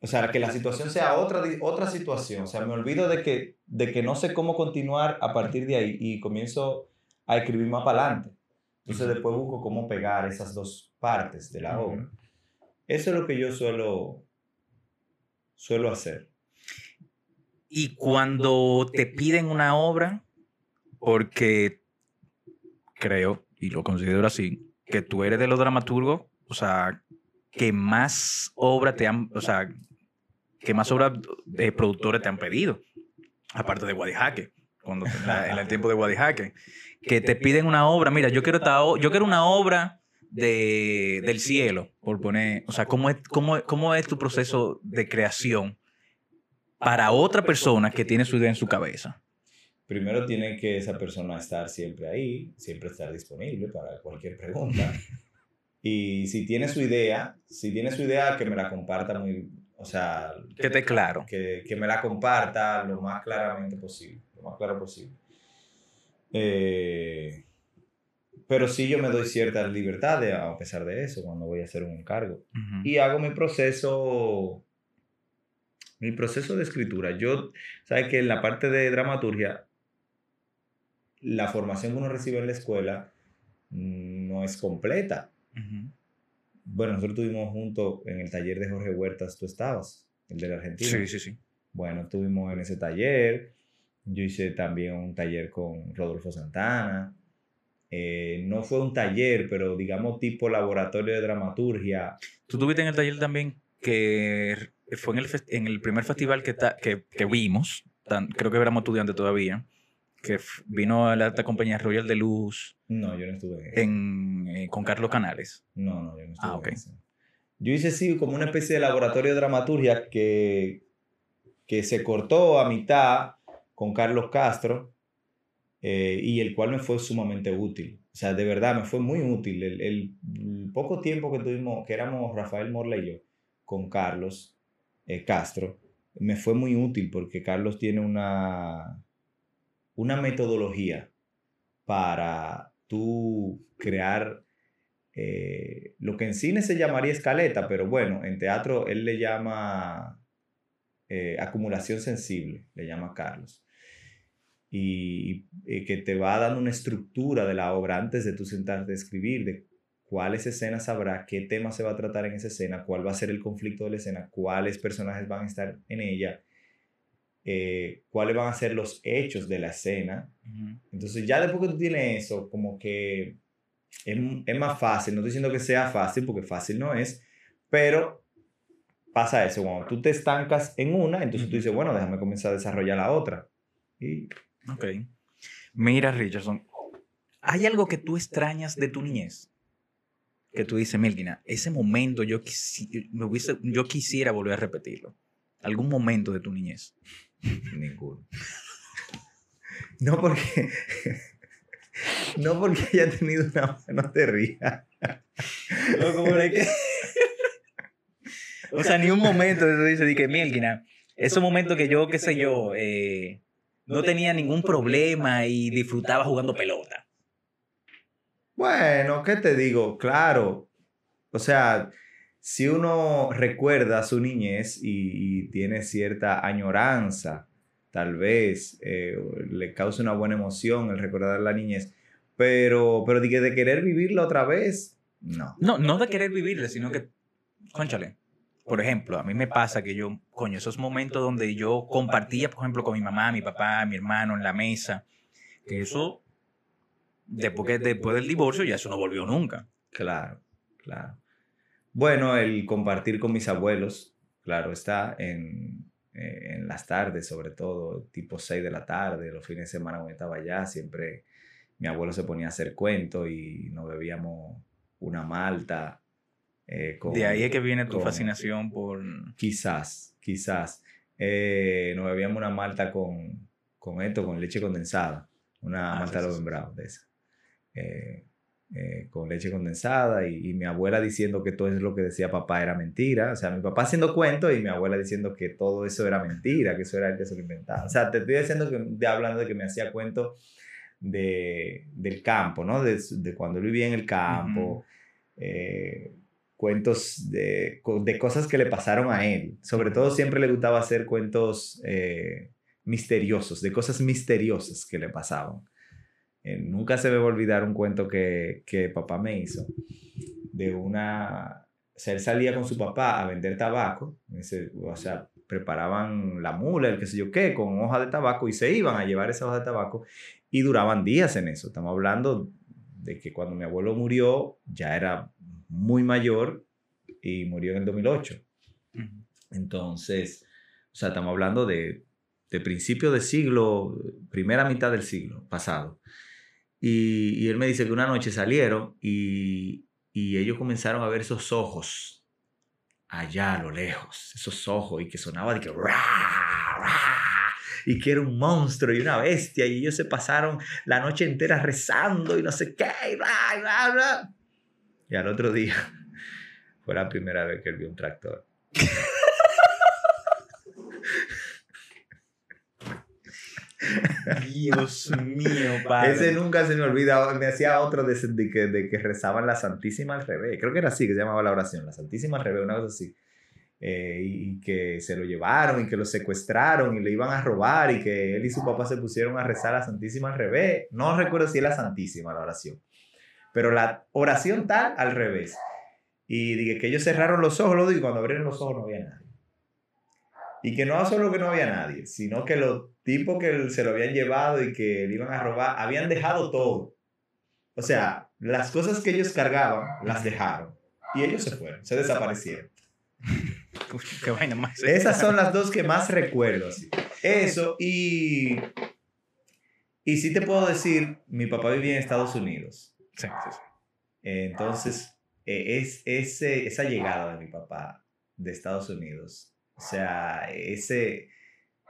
o sea, que la situación sea otra, otra situación. O sea, me olvido de que, de que no sé cómo continuar a partir de ahí y comienzo a escribir más para adelante. Entonces después busco cómo pegar esas dos partes de la obra. Eso es lo que yo suelo, suelo hacer. Y cuando te piden una obra, porque creo, y lo considero así, que tú eres de los dramaturgos, o sea, que más obra te han, o sea, que más obras de productores te han pedido, aparte de Guadijaque, cuando en, el tiempo de Guadijaque, que te piden una obra, mira, yo quiero, esta yo quiero una obra de, del cielo, por poner, o sea, ¿cómo es, cómo, cómo es tu proceso de creación para otra persona que tiene su idea en su cabeza? Primero tiene que esa persona estar siempre ahí, siempre estar disponible para cualquier pregunta. Y si tiene su idea, si tiene su idea, que me la comparta muy, o sea, Que esté claro. que, que me la comparta lo más claramente posible, lo más claro posible. Eh, pero sí yo me doy cierta libertad de- a pesar de eso cuando voy a hacer un encargo y hago mi proceso, mi proceso de escritura. Yo, sabes que en la parte de dramaturgia, la formación que uno recibe en la escuela no es completa. Bueno, nosotros estuvimos juntos en el taller de Jorge Huertas, tú estabas, el de la Argentina. Sí, sí, sí. Bueno, estuvimos en ese taller. Yo hice también un taller con Rodolfo Santana. Eh, no fue un taller, pero digamos tipo laboratorio de dramaturgia. Tú tuviste en el taller también que fue en el, en el primer festival que, que, que vimos, tan- creo que éramos estudiantes todavía, que vino la alta compañía Royal de Luz No, yo no estuve en en, eh, con Carlos Canales. No, no, yo no estuve Ah, en ok. ese. Yo hice sí como una especie de laboratorio de dramaturgia que, que se cortó a mitad con Carlos Castro eh, y el cual me fue sumamente útil. O sea, de verdad, me fue muy útil. El, el- el poco tiempo que tuvimos, que éramos Rafael Morla y yo, con Carlos eh, Castro, me fue muy útil porque Carlos tiene una, una metodología para tú crear eh, lo que en cine se llamaría escaleta, pero bueno, en teatro él le llama eh, acumulación sensible, le llama Carlos. Y, y que te va dando una estructura de la obra antes de tú sentarte a escribir, de cuáles escenas habrá, qué tema se va a tratar en esa escena, cuál va a ser el conflicto de la escena, cuáles personajes van a estar en ella, eh, cuáles van a ser los hechos de la escena. Entonces ya después que tú tienes eso, como que es, es más fácil. No estoy diciendo que sea fácil, porque fácil no es, pero pasa eso. Cuando tú te estancas en una, entonces tú dices, bueno, déjame comenzar a desarrollar la otra. Y Ok. Mira, Richardson, ¿hay algo que tú extrañas de tu niñez? que tú dices, Melkina, ese momento yo, me hubiese, yo quisiera volver a repetirlo? ¿Algún momento de tu niñez? Ninguno. No porque, no porque haya tenido una... No te rías. o sea, ni un momento tú dices, que Mielkina, ese momento que yo, qué sé yo, eh, no tenía ningún problema y disfrutaba jugando pelota. Bueno, ¿qué te digo? Claro. O sea, si uno recuerda su niñez y, tiene cierta añoranza, tal vez eh, le causa una buena emoción el recordar la niñez, pero, pero de, de querer vivirla otra vez, no. No, no de querer vivirla, sino que, conchale, por ejemplo, a mí me pasa que yo, coño, esos momentos donde yo compartía, por ejemplo, con mi mamá, mi papá, mi hermano en la mesa, que eso, después, después del divorcio, ya eso no volvió nunca. Claro, claro. Bueno, el compartir con mis abuelos, claro, está en, eh, en las tardes, sobre todo, tipo 6 de la tarde, los fines de semana cuando estaba allá, siempre mi abuelo se ponía a hacer cuentos y nos bebíamos una malta eh, de ahí es que viene tu fascinación por... Quizás, quizás. Eh, nos bebíamos una malta con, con esto, con leche condensada. Una ah, malta sí, de esa. Eh, con leche condensada y, mi abuela diciendo que todo eso lo que decía papá era mentira. O sea, mi papá haciendo cuentos y mi abuela diciendo que todo eso era mentira, que eso era el que se lo inventaba. O sea, te estoy diciendo que, de, hablando de que me hacía cuentos de, del campo, ¿no? De, de cuando vivía en el campo cuentos de, de, cosas que le pasaron a él. Sobre todo siempre le gustaba hacer cuentos eh, misteriosos, de cosas misteriosas que le pasaban. Eh, nunca se me va a olvidar un cuento que, que papá me hizo de una... O sea, él salía con su papá a vender tabaco, o sea, preparaban la mula, el qué sé yo qué, con hoja de tabaco y se iban a llevar esa hoja de tabaco y duraban días en eso. Estamos hablando de que cuando mi abuelo murió ya era muy mayor y murió en el 2008. Entonces, o sea, estamos hablando de, de principio del siglo, primera mitad del siglo pasado. Y, él me dice que una noche salieron y, y ellos comenzaron a ver esos ojos allá a lo lejos, esos ojos y que sonaba de que y que era un monstruo y una bestia y ellos se pasaron la noche entera rezando y no sé qué y. Y al otro día fue la primera vez que él vio un tractor. Dios mío, padre. Ese nunca se me olvida. Me hacía otro de, que, rezaban la Santísima al revés. Creo que era así que se llamaba la oración, la Santísima al revés, una cosa así. Eh, y que se lo llevaron y que lo secuestraron y le iban a robar y que él y su papá se pusieron a rezar la Santísima al revés. No recuerdo si es la Santísima la oración. Pero la oración tal al revés. Y dije que ellos cerraron los ojos, y cuando abrieron los ojos no había nadie. Y que no solo que no había nadie, sino que los tipos que se lo habían llevado y que le iban a robar, habían dejado todo. O sea, las cosas que ellos cargaban, las dejaron. Y ellos se fueron, se desaparecieron. Esas son las dos que más recuerdo. Eso y... Y sí te puedo decir, mi papá vivía en Estados Unidos. Sí, sí, sí. entonces, e, es ese, esa llegada de mi papá de Estados Unidos, o sea, ese,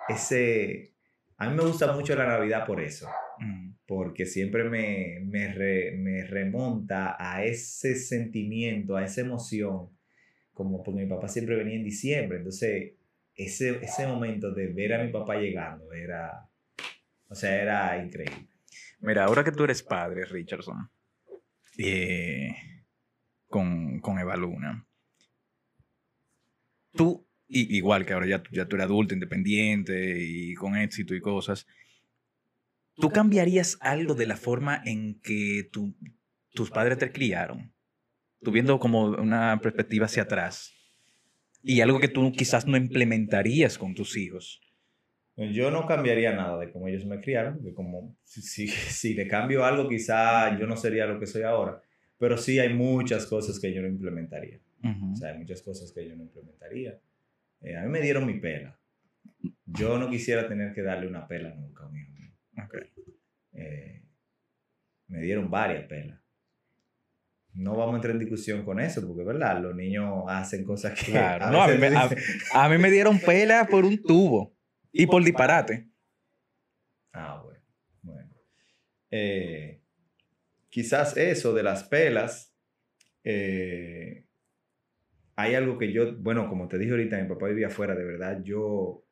ese, a mí me gusta mucho la Navidad por eso, mm. porque siempre me, me, me, remonta a ese sentimiento, a esa emoción, como porque mi papá siempre venía en diciembre, entonces ese, ese momento de ver a mi papá llegando era, o sea, era increíble. Mira, ahora que tú eres padre, Richardson, eh, con, con Eva Luna. Tú, igual que ahora ya, ya tú eres adulto, independiente y con éxito y cosas, ¿tú cambiarías algo de la forma en que tus padres te criaron? Tú viendo como una perspectiva hacia atrás y algo que tú quizás no implementarías con tus hijos. Yo no cambiaría nada de cómo ellos me criaron, porque como si, si, le cambio algo, quizá yo no sería lo que soy ahora, pero sí hay muchas cosas que yo no implementaría. O sea, hay muchas cosas que yo no implementaría. Eh, a mí me dieron mi pela. Yo no quisiera tener que darle una pela nunca a mi hijo eh, me dieron varias pelas. no vamos a entrar en discusión con eso, porque, ¿verdad? Los niños hacen cosas que... Claro, a no, a, mí me, a- dicen- a mí me dieron pela por un tubo y por disparate. Ah, bueno. bueno. Eh, quizás eso de las pelas, eh, hay algo que yo, bueno, como te dije ahorita, mi papá vivía afuera, de verdad, yo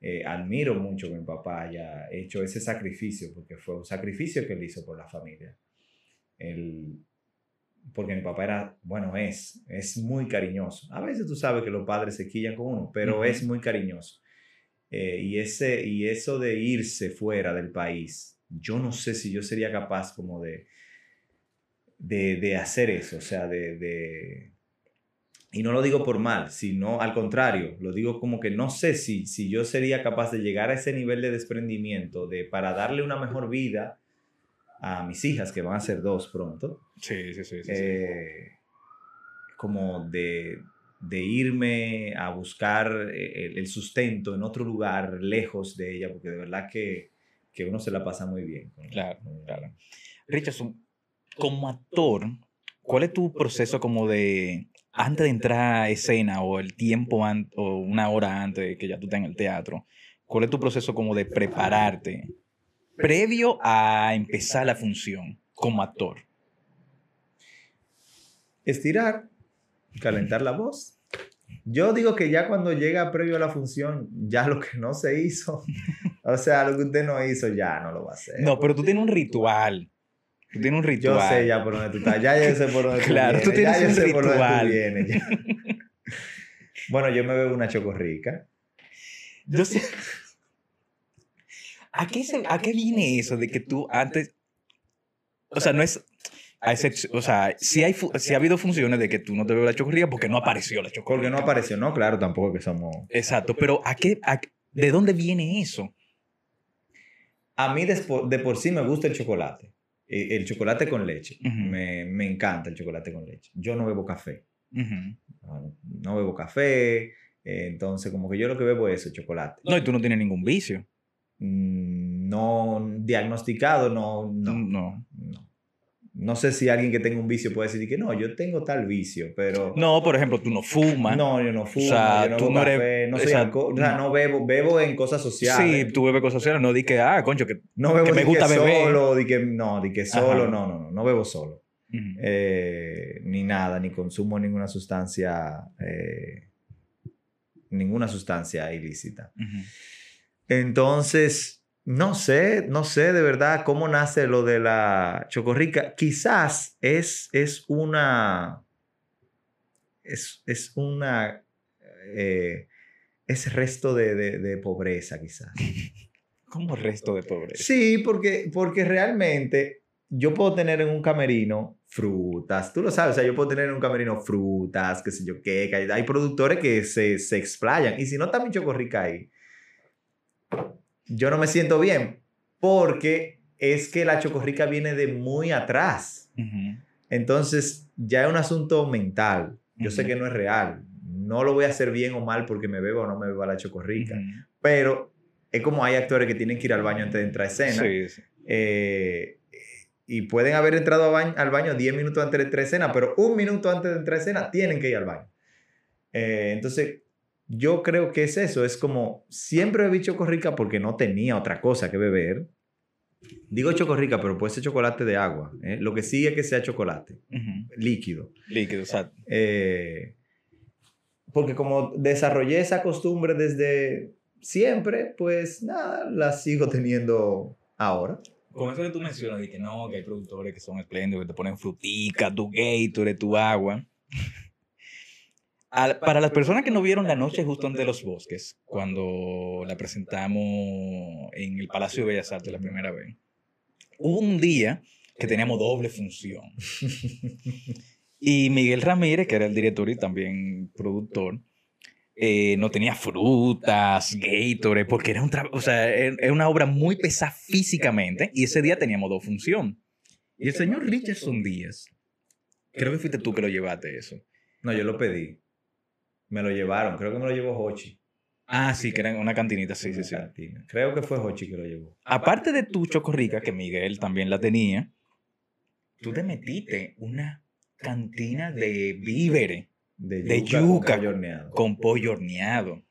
eh, admiro mucho que mi papá haya hecho ese sacrificio, porque fue un sacrificio que él hizo por la familia. Él- porque mi papá era, bueno, es, es muy cariñoso. A veces tú sabes que los padres se quillan con uno, pero Ujú. es muy cariñoso. Eh, y, ese, y eso de irse fuera del país, yo no sé si yo sería capaz como de, de, de hacer eso, o sea, de, de- Y no lo digo por mal, sino al contrario, lo digo como que no sé si, si yo sería capaz de llegar a ese nivel de desprendimiento de para darle una mejor vida a mis hijas, que van a ser dos pronto, Sí, sí, sí. sí, sí. eh, como de, de irme a buscar eh, el, el sustento en otro lugar, lejos de ella, porque de verdad que, que uno se la pasa muy bien. con- Claro, con- claro. Richardson, como actor, ¿cuál es tu proceso como de antes de entrar a escena o el tiempo o una hora antes de que ya tú estés en el teatro? ¿Cuál es tu proceso como de prepararte previo a empezar la función como actor? Estirar, calentar la voz. Yo digo que ya cuando llega previo a la función, ya lo que no se hizo, o sea, lo que usted no hizo, ya no lo va a hacer. No, pero tú tienes un ritual. Tú tienes un Yo ritual. sé ya por dónde tú estás. Ya yo sé por dónde Claro, tú tú vienes. tienes ya yo un sé por dónde tú ritual. vienes, ya. bueno, yo me bebo una chocorrica. Yo sé. ¿A qué, se- ¿A qué viene eso de que tú antes... O sea, no es... a excep- o sea, sí, hay, sí ha habido funciones de que tú no te bebes la chocorría porque no apareció la chocorría. Porque no apareció, no, claro, tampoco que somos. Exacto, pero ¿a qué, a ¿de dónde viene eso? A mí despo- de por sí me gusta el chocolate. Eh, El chocolate con leche. Me, me encanta el chocolate con leche. Yo no bebo café. No bebo café. eh, entonces, como que yo lo que bebo es el chocolate. No, y tú no tienes ningún vicio. Mm, No diagnosticado, no, no, No. No. Sé si alguien que tenga un vicio puede decir que no, yo tengo tal vicio, pero No, por ejemplo, tú no fumas. no, yo no fumo, sea, yo no tú no eres- café, no soy exacto. alcohol, o sea, no bebo, bebo en cosas sociales. Sí, tú bebes cosas sociales, no di que, ah, concho, que... No bebo que me di gusta que beber. solo, di que no, di que solo, Ajá. no, no, no, no bebo solo. Eh, ni nada, ni consumo ninguna sustancia, eh, ninguna sustancia ilícita. Entonces, no sé, no sé de verdad cómo nace lo de la chocorrica. Quizás es, es una, es, es una, eh, es resto de, de- de pobreza quizás. Como resto de pobreza. Sí, porque, porque realmente yo puedo tener en un camerino frutas, tú lo sabes, o sea, yo puedo tener en un camerino frutas, qué sé yo qué, que hay, hay productores que se, se explayan, y si no está mi chocorrica ahí, yo no me siento bien, porque es que la chocorrica viene de muy atrás, entonces ya es un asunto mental, yo sé que no es real, no lo voy a hacer bien o mal porque me bebo o no me beba la chocorrica, pero es como hay actores que tienen que ir al baño antes de entrar a escena. Sí, sí. eh, y pueden haber entrado a baño- al baño 10 minutos antes de entrar a escena, pero un minuto antes de entrar a escena tienen que ir al baño. Eh, entonces, yo creo que es eso. Es como, siempre bebí chocorrica porque no tenía otra cosa que beber. Digo chocorrica, pero puede ser chocolate de agua. ¿eh? Lo que sigue es que sea chocolate, Ujú. líquido. Líquido, exacto. Eh, porque como desarrollé esa costumbre desde siempre, pues nada, la sigo teniendo ahora. Con eso que tú mencionas, de que no, que hay productores que son espléndidos, que te ponen frutica, tu Gatorade, tu agua. Al- para las personas que no vieron La Noche Justo ante los Bosques, cuando la presentamos en el Palacio de Bellas Artes la primera vez, hubo un día que teníamos doble función. Y Miguel Ramírez, que era el director y también productor, eh, no tenía frutas, Gatorade, porque era, un o sea, era una obra muy pesada físicamente y ese día teníamos dos funciones. Y el señor Richardson Díaz, creo que fuiste tú que lo llevaste eso. No, yo lo pedí. Me lo llevaron. Creo que me lo llevó Hochi. Ah, sí, que era una cantinita, sí, sí, sí. cantina. Creo que fue Hochi que lo llevó. Aparte de tu chocorrica, que Miguel también la tenía, tú te metiste una cantina de víveres De De yuca, con pollo horneado. con pollo horneado.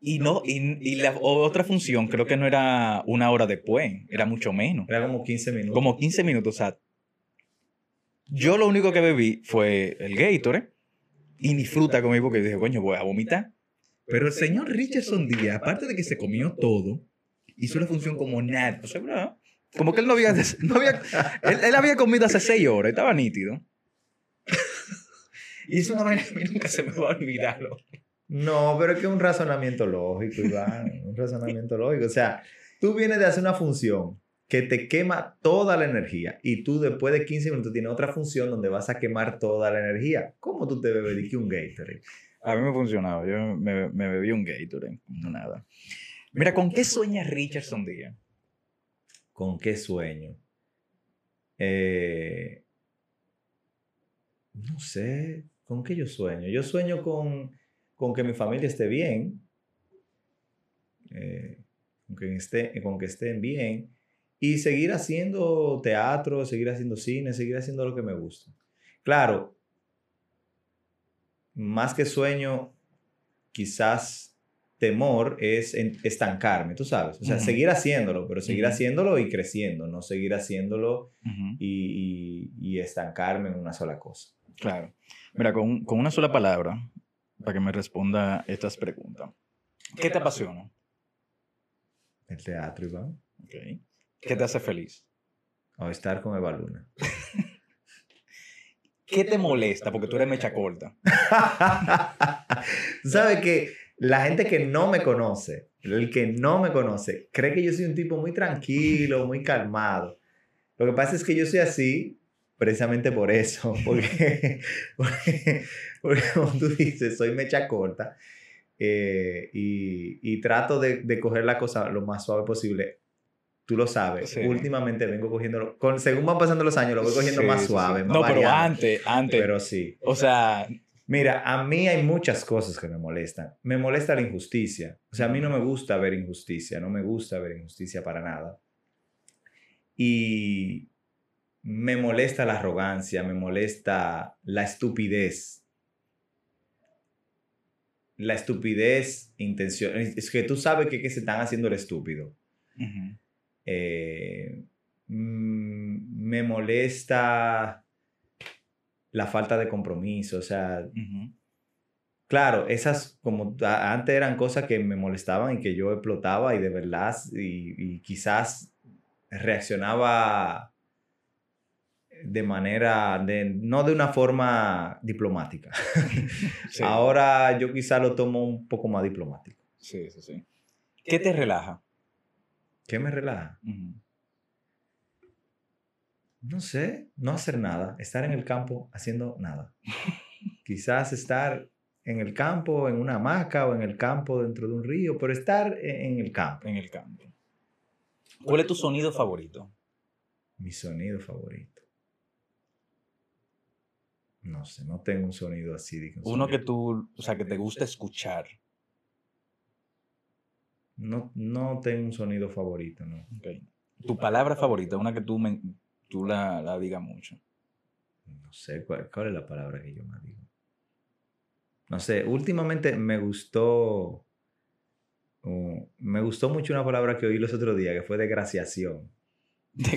Y no, y, y la otra función creo que no era una hora después, era mucho menos. Era como 15 minutos. Como 15 minutos. O sea, yo lo único que bebí fue el Gatorade y ni fruta comí porque dije, coño, voy a vomitar. Pero el señor Richardson Díaz, aparte de que se comió todo, hizo la función como nada. O sea, como que él no había, no había él, él había comido hace 6 horas, estaba nítido. y eso una vaina que a mí nunca se me va a olvidar. No, pero es que es un razonamiento lógico, Iván. un razonamiento lógico. O sea, tú vienes de hacer una función que te quema toda la energía y tú después de 15 minutos tienes otra función donde vas a quemar toda la energía. ¿Cómo tú te bebes un Gatorade? A mí me funcionaba. Yo me, me bebí un Gatorade, no nada. Mira, ¿con qué sueña Richardson Díaz? ¿Con qué sueño? Eh, no sé, ¿con qué yo sueño? Yo sueño con, con que mi familia esté bien, eh, con, que esté, con que estén bien y seguir haciendo teatro, seguir haciendo cine, seguir haciendo lo que me gusta. Claro, más que sueño, quizás temor es en- estancarme, tú sabes. O sea, seguir haciéndolo, pero seguir haciéndolo y creciendo, no seguir haciéndolo y, y- y estancarme en una sola cosa. Claro. Mira, con, con una sola palabra, para que me responda estas preguntas. ¿Qué te apasiona? El teatro, Iván. Ok. ¿Qué te hace feliz? O estar con Eva Luna. ¿Qué te molesta? Porque tú eres mecha corta. Tú sabes que la gente que no me conoce, el que no me conoce, cree que yo soy un tipo muy tranquilo, muy calmado. Lo que pasa es que yo soy así precisamente por eso, porque, porque, porque como tú dices, soy mecha corta eh, y, y trato de, de coger la cosa lo más suave posible. Tú lo sabes, Sí. últimamente vengo cogiéndolo, con, según van pasando los años, lo voy cogiendo Sí, más suave. más No, pero antes, antes. Pero sí. O sea, Mira, a mí hay muchas cosas que me molestan. Me molesta la injusticia. O sea, a mí no me gusta ver injusticia, no me gusta ver injusticia para nada. Y me molesta la arrogancia, me molesta la estupidez. La estupidez intención. Es que tú sabes que, que se están haciendo el estúpido. ujú, Eh, mm, me molesta la falta de compromiso. O sea. Claro, esas como antes eran cosas que me molestaban y que yo explotaba y de verdad y, y quizás reaccionaba de manera, de, no de una forma diplomática. Sí. Ahora yo quizás lo tomo un poco más diplomático. Sí, sí, sí. ¿Qué te relaja? ¿Qué me relaja? No sé, no hacer nada, estar en el campo haciendo nada. Quizás estar en el campo, en una hamaca o en el campo dentro de un río, pero estar en en el campo. En el campo. ¿Cuál es tu sonido favorito? Mi sonido favorito. No sé, no tengo un sonido así. un Uno que tú, o sea, que te gusta escuchar. No, no tengo un sonido favorito, no. Ok. Tu palabra favorita, una que tú, me, tú la, la digas mucho. No sé cuál, cuál es la palabra que yo más digo. No sé, últimamente me gustó. uh, me gustó mucho una palabra que oí los otros días, que fue desgraciación.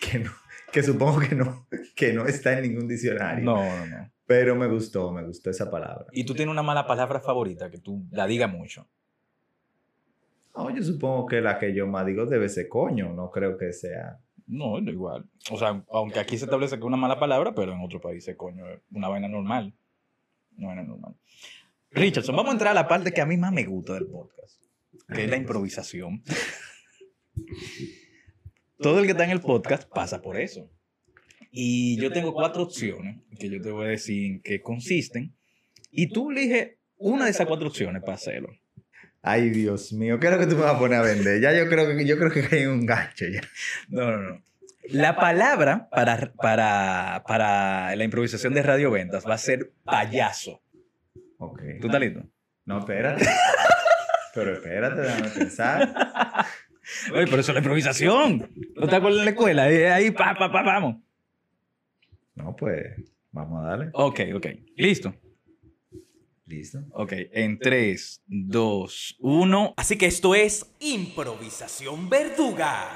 Que, no, que supongo que no, que no está en ningún diccionario. No, no, no. Pero me gustó, me gustó esa palabra. Y tú tienes una mala palabra favorita que tú la digas mucho. No, yo supongo que la que yo más digo debe ser coño, no creo que sea. No, igual. O sea, aunque aquí se establece que es una mala palabra, pero en otro país es coño, es una vaina normal. Una vaina normal. Richardson, vamos a entrar a la parte que a mí más me gusta del podcast, que es la improvisación. Todo el que está en el podcast pasa por eso. Y yo tengo cuatro opciones que yo te voy a decir en qué consisten. Y tú eliges una de esas cuatro opciones para hacerlo. Ay, Dios mío, ¿qué es lo que tú me vas a poner a vender? Ya yo creo que yo creo que en un gancho ya. No, no, no. La palabra para, para, para la improvisación de Radio Ventas va a ser payaso. Ok. ¿Tú estás listo? No, espérate. Pero espérate, déjame pensar. Oye, pero eso es la improvisación. ¿No te acuerdas de la escuela? Ahí, pa, pa, pa, vamos. No, pues vamos a darle. Ok, ok. ¿Listo? Listo. Ok, en 3, 2, 1. Así que esto es improvisación verduga.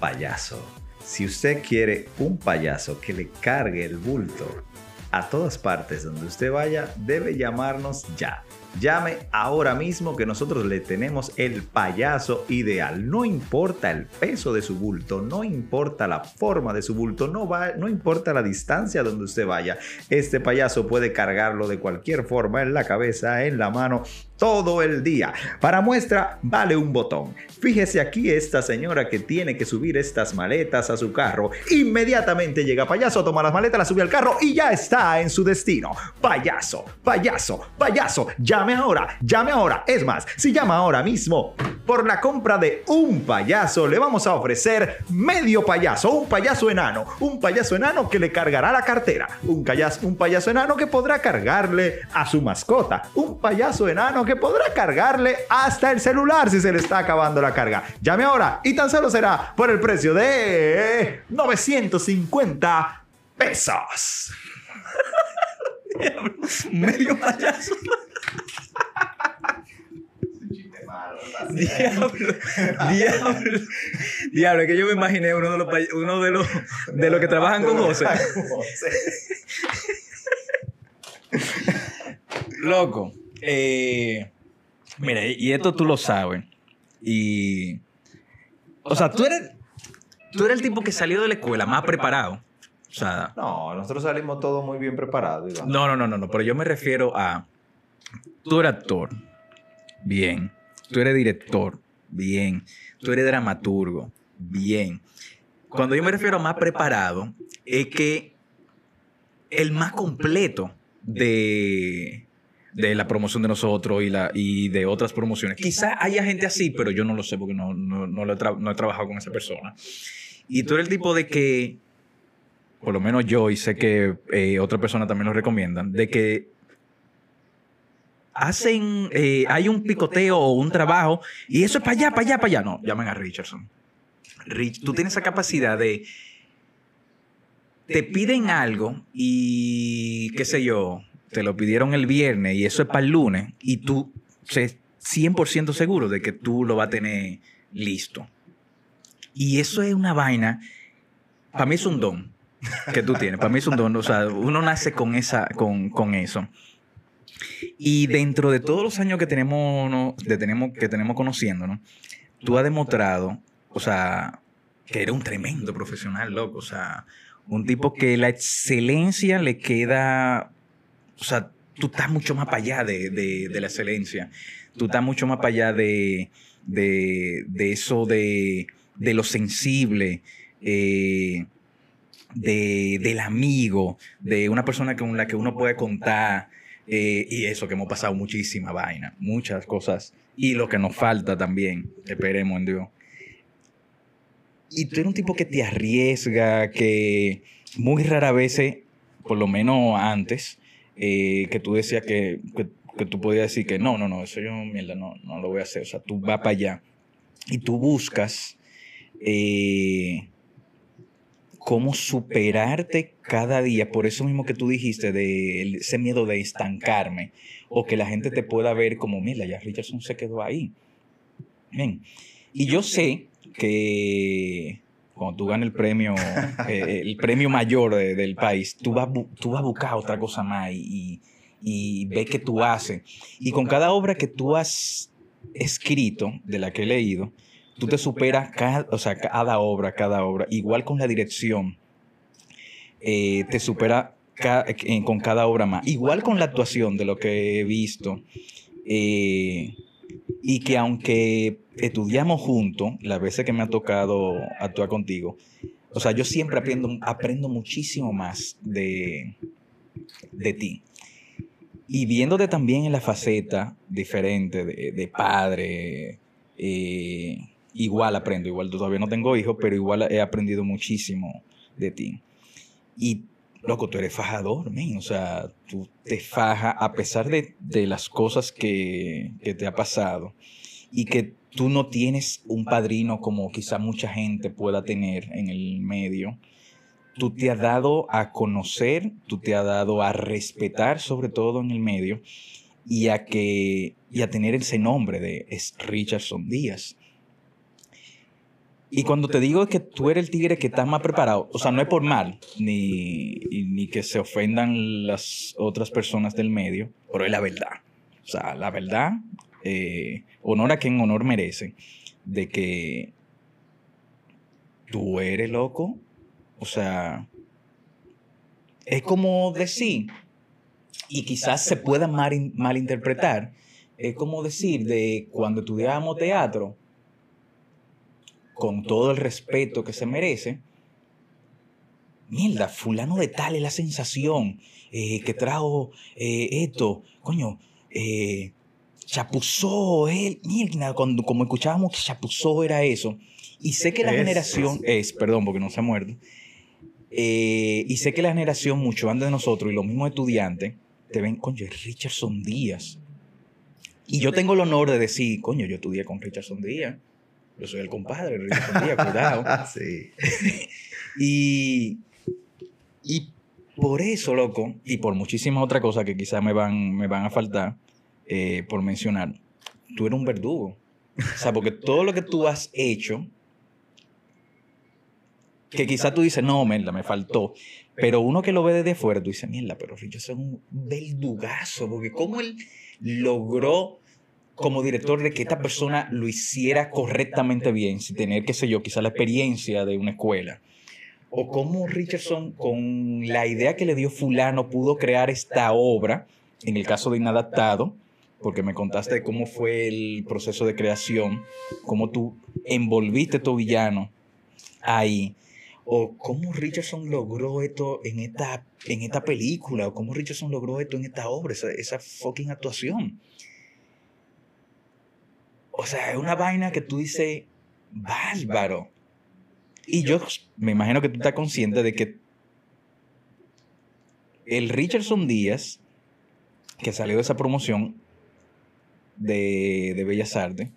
Payaso. Si usted quiere un payaso que le cargue el bulto a todas partes donde usted vaya, debe llamarnos ya. Llame ahora mismo que nosotros le tenemos el payaso ideal. No importa el peso de su bulto, no importa la forma de su bulto, no, va, no importa la distancia donde usted vaya. Este payaso puede cargarlo de cualquier forma, en la cabeza, en la mano, todo el día. Para muestra, vale un botón. Fíjese aquí esta señora que tiene que subir estas maletas a su carro. Inmediatamente llega payaso, toma las maletas, las sube al carro y ya está en su destino. Payaso, payaso, payaso. Llame ahora, llame ahora. Es más, si llama ahora mismo, por la compra de un payaso le vamos a ofrecer medio payaso, un payaso enano, un payaso enano que le cargará la cartera, un payaso, un payaso enano que podrá cargarle a su mascota, un payaso enano que podrá cargarle hasta el celular si se le está acabando la carga. Llame ahora y tan solo será por el precio de 950 pesos. Medio payaso. Diablo, diablo, diablo, es que yo me imaginé uno de los, uno de los, de los que trabajan con José. Loco, eh, mira, y esto tú lo sabes. Y, o sea, tú eres, tú eres el tipo que salió de la escuela más preparado. O sea, No, nosotros salimos todos muy bien preparados. No, no, no, no, no, pero yo me refiero a. Tú eres actor. Bien. Tú eres director. Bien. Tú eres dramaturgo. Bien. Cuando yo me refiero a más preparado, es que el más completo de, de la promoción de nosotros y, la, y de otras promociones. Quizá haya gente así, pero yo no lo sé porque no, no, no lo he, no he trabajado con esa persona. Y tú eres el tipo de que por lo menos yo y sé que eh, otra persona también lo recomiendan, de que hacen, eh, hay un picoteo o un trabajo y eso es para allá, para allá, para allá. No, llamen a Richardson. Rich, tú tienes esa capacidad de, te piden algo y qué sé yo, te lo pidieron el viernes y eso es para el lunes y tú sé 100% seguro de que tú lo vas a tener listo. Y eso es una vaina, para mí es un don que tú tienes. Para mí es un don. O sea, uno nace con, esa, con, con eso. Y dentro de todos los años que tenemos, ¿no? de tenemos, que tenemos conociéndonos, tú has demostrado, o sea, que eres un tremendo profesional, loco. O sea, un tipo que la excelencia le queda, o sea, tú estás mucho más para allá de, de- la excelencia. Tú estás mucho más para allá de, de, eso de, lo sensible. eh, de, del amigo, de una persona con la que uno puede contar. eh, y eso, que hemos pasado muchísima vaina, muchas cosas. Y lo que nos falta también, esperemos en Dios. Y tú eres un tipo que te arriesga, que muy rara veces, por lo menos antes, eh, que tú decías que, que, tú podías decir que no, no, no, eso yo, mierda, no, no lo voy a hacer. O sea, tú vas para allá y tú buscas eh, cómo superarte cada día, por eso mismo que tú dijiste, de ese miedo de estancarme, o que la gente te pueda ver como, mira, ya Richardson se quedó ahí. Bien. Y yo sé que cuando tú ganes el premio, eh, el premio mayor de- del país, tú vas, tú vas a buscar otra cosa más y, y, y ves qué tú haces. Y con cada obra que tú has escrito, de la que he leído, tú te superas cada, o sea, cada obra, cada obra. Igual con la dirección, eh, te supera ca- eh, con cada obra más. Igual con la actuación, de lo que he visto. eh, y que aunque estudiamos juntos, las veces que me ha tocado actuar contigo, o sea, yo siempre aprendo, aprendo muchísimo más de, de ti. Y viéndote también en la faceta diferente de, de padre, eh, igual aprendo, igual todavía no tengo hijos, pero igual he aprendido muchísimo de ti. Y, loco, tú eres fajador, men, o sea, tú te fajas a pesar de, de las cosas que, que te ha pasado y que tú no tienes un padrino como quizá mucha gente pueda tener en el medio, tú te has dado a conocer, tú te has dado a respetar sobre todo en el medio y a, que, y a tener ese nombre de es Richardson Díaz. Y cuando te digo que tú eres el tigre que estás más preparado, o sea, no es por mal, ni, ni que se ofendan las otras personas del medio, pero es la verdad. O sea, la verdad, eh, honor a quien honor merece, de que tú eres loco. O sea, es como decir, y quizás se pueda mal, malinterpretar, es como decir de cuando estudiábamos teatro, con todo el respeto que se merece, mierda, fulano de tal es la sensación eh, que trajo eh, esto, coño, eh, chapuzó, él, mierda, cuando, como escuchábamos que chapuzó era eso. Y sé que la generación, es, perdón, porque no se muerde, y sé que la generación mucho antes de nosotros y los mismos estudiantes, te ven, coño, Richardson Díaz. Y yo tengo el honor de decir, coño, yo estudié con Richardson Díaz. Yo soy el compadre, cuidado. sí. y, y por eso, loco, y por muchísimas otras cosas que quizás me van, me van a faltar eh, por mencionar, tú eres un verdugo. O sea, porque todo lo que tú has hecho, que quizás tú dices, no, mierda, me faltó. Pero uno que lo ve desde fuera, tú dices, mierda, pero Richardson es un verdugazo, porque cómo él logró como director de que esta persona lo hiciera correctamente bien, sin tener, qué sé yo, quizá la experiencia de una escuela. O cómo Richardson, con la idea que le dio fulano, pudo crear esta obra, en el caso de Inadaptado, porque me contaste cómo fue el proceso de creación, cómo tú envolviste a tu villano ahí, o cómo Richardson logró esto en esta, en esta película, o cómo Richardson logró esto en esta obra, esa, esa fucking actuación. O sea, es una vaina que tú dices, bárbaro. Y yo me imagino que tú estás consciente de que el Richardson Díaz, que salió de esa promoción de, de Bellas Artes,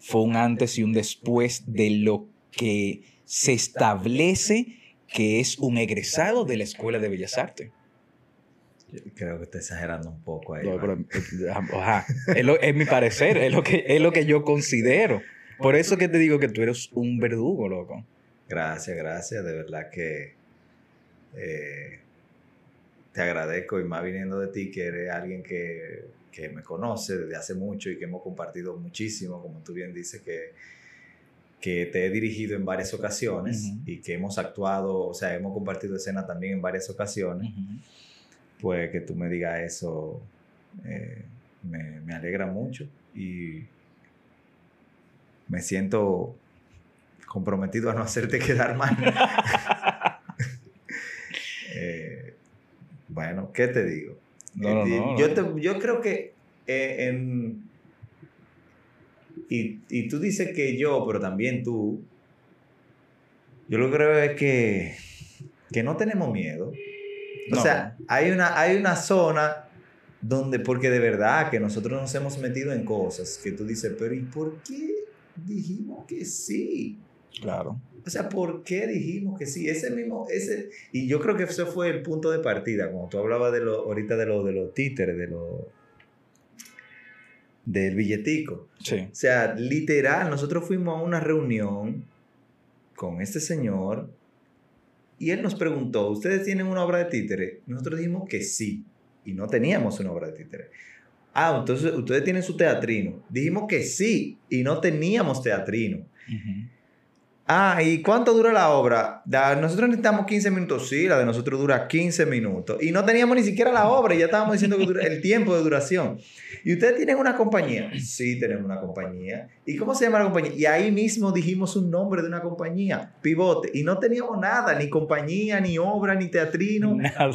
fue un antes y un después de lo que se establece que es un egresado de la Escuela de Bellas Artes. Creo que está exagerando un poco ahí. es, mi parecer, es lo, que, es lo que yo considero. Por eso que te digo que tú eres un verdugo, loco. Gracias, gracias. De verdad que eh, te agradezco y más viniendo de ti, que eres alguien que, que, me conoce desde hace mucho y que hemos compartido muchísimo, como tú bien dices, que, que te he dirigido en varias ocasiones y que hemos actuado, o sea, hemos compartido escena también en varias ocasiones pues que tú me digas eso eh, me, alegra mucho y me siento comprometido a no hacerte quedar mal. Eh, bueno, ¿qué te digo? Eh, yo, yo, creo que en, y, y, tú dices que yo, pero también tú, yo lo que creo es que, que no tenemos miedo o sea, hay una, hay una zona donde, porque de verdad que nosotros nos hemos metido en cosas que tú dices, pero ¿y por qué dijimos que sí? Claro. O sea, ¿por qué dijimos que sí? Ese mismo, ese, y yo creo que ese fue el punto de partida, como tú hablabas de lo, ahorita de lo, de los títeres, de lo, del billetico. Sí. O sea, literal, nosotros fuimos a una reunión con este señor y él nos preguntó, ¿ustedes tienen una obra de títere? Nosotros dijimos que sí, y no teníamos una obra de títere. Ah, entonces ustedes tienen su teatrino. Dijimos que sí, y no teníamos teatrino. Ah, ¿y cuánto dura la obra? nosotros necesitamos 15 minutos. Sí, la de nosotros dura 15 minutos. Y no teníamos ni siquiera la obra, y ya estábamos diciendo que el tiempo de duración. ¿Y ustedes tienen una compañía? Sí, tenemos una compañía. ¿Y cómo se llama la compañía? Y ahí mismo dijimos un nombre de una compañía, Pivote. Y no teníamos nada, ni compañía, ni obra, ni teatrino. Nada.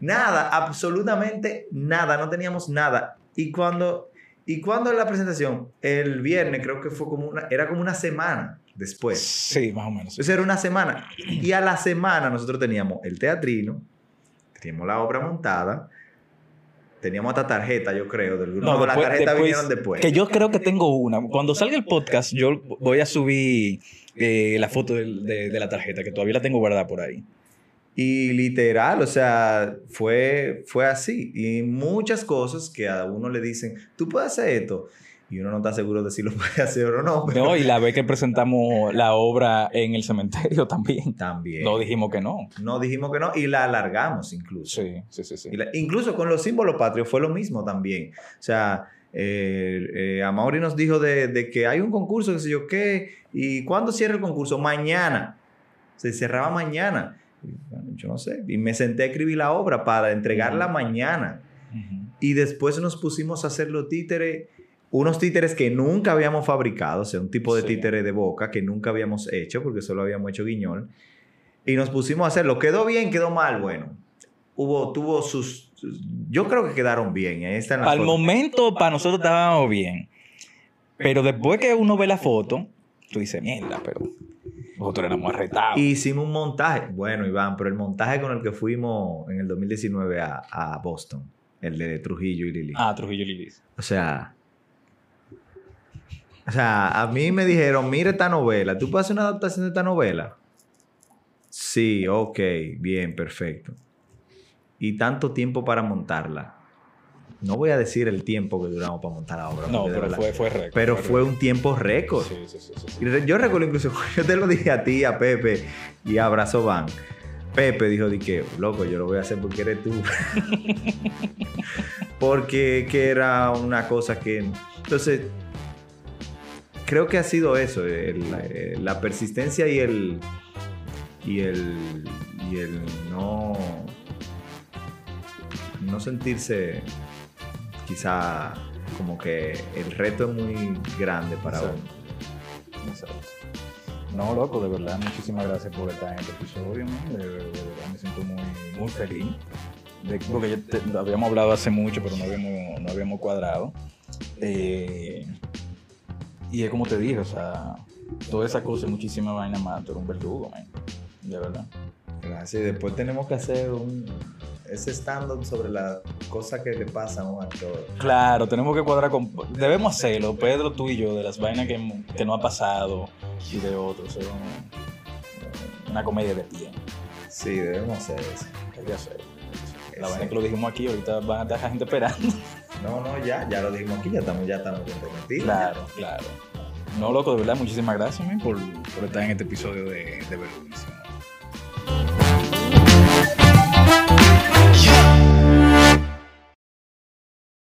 Nada, absolutamente nada. No teníamos nada. Y cuando, y cuando en la presentación, el viernes, creo que fue como una, era como una semana después. Sí, más o menos. Eso era una semana. Y a la semana nosotros teníamos el teatrino, teníamos la obra montada, teníamos hasta tarjeta, yo creo, del grupo. No, No, después- las tarjetas después- vinieron después. Que yo creo que tengo una. Cuando salga el podcast, yo voy a subir eh, la foto de, de la tarjeta, que todavía la tengo guardada por ahí. Y literal, o sea, fue, fue así. Y muchas cosas que a uno le dicen, tú puedes hacer esto. Y uno no está seguro de si lo puede hacer o no. pero No, y la vez que presentamos la obra en el cementerio también. También. No dijimos que no. No dijimos que no y la alargamos incluso. Sí, sí, sí. sí. La- incluso con los símbolos patrios fue lo mismo también. O sea, eh, eh, Amaury nos dijo de, de que hay un concurso, que sé yo qué, y ¿cuándo cierra el concurso? Mañana. Se cerraba mañana. Bueno, yo no sé. Y me senté a escribir la obra para entregarla mañana. Y después nos pusimos a hacer los títeres, unos títeres que nunca habíamos fabricado, o sea, un tipo de Sí. títere de boca que nunca habíamos hecho, porque solo habíamos hecho guiñol. Y nos pusimos a hacerlo. ¿Quedó bien? ¿Quedó mal? Bueno, hubo, tuvo sus... sus- Yo creo que quedaron bien. Ahí están Al momento, para nosotros estábamos bien. Pero después que uno ve la foto, tú dices, mierda, pero nosotros éramos arretados. Hicimos un montaje. Bueno, Iván, pero el montaje con el que fuimos en el 2019 a, a Boston, el de Trujillo y Lili. Ah, Trujillo Lilis. O sea. O sea, a mí me dijeron, mira esta novela, ¿tú puedes hacer una adaptación de esta novela? Sí, ok, bien, perfecto. Y tanto tiempo para montarla. No voy a decir el tiempo que duramos para montar la obra. No, de pero verdad- fue, fue récord. pero fue un tiempo récord. Sí, sí, sí, sí, Yo recuerdo incluso, yo te lo dije a ti, a Pepe y a Abrazo Van. Pepe dijo, di que, loco, yo lo voy a hacer porque eres tú. porque que era una cosa que... Entonces, creo que ha sido eso, el- eh, la persistencia y el... Y el... Y el no... No sentirse quizá como que el reto es muy grande para Exacto. uno. Exacto. No, loco, de verdad, muchísimas gracias por estar en este episodio, de, de verdad me siento muy, muy feliz. De- porque ya te- habíamos hablado hace mucho, pero no habíamos, no habíamos cuadrado. Eh, y es como te dije, o sea, toda esa cosa, muchísima vaina más, tú eres un verdugo, man. De verdad. Gracias. Y después tenemos que hacer un, ese stand-up sobre las cosas que le pasan a un actor. Claro, tenemos que cuadrar con. Debemos hacerlo, Pedro, tú y yo, de las vainas que, que no ha pasado y de otros. una comedia de pie. Sí, debemos hacer eso. Hay que hacer. La vaina que lo dijimos aquí, ahorita van a dejar gente esperando. No, no, ya, ya lo dijimos aquí, ya estamos, ya estamos comprometidos. Claro, claro. No, loco, de verdad, muchísimas gracias man, por, por estar en este episodio de, de Vergüenza.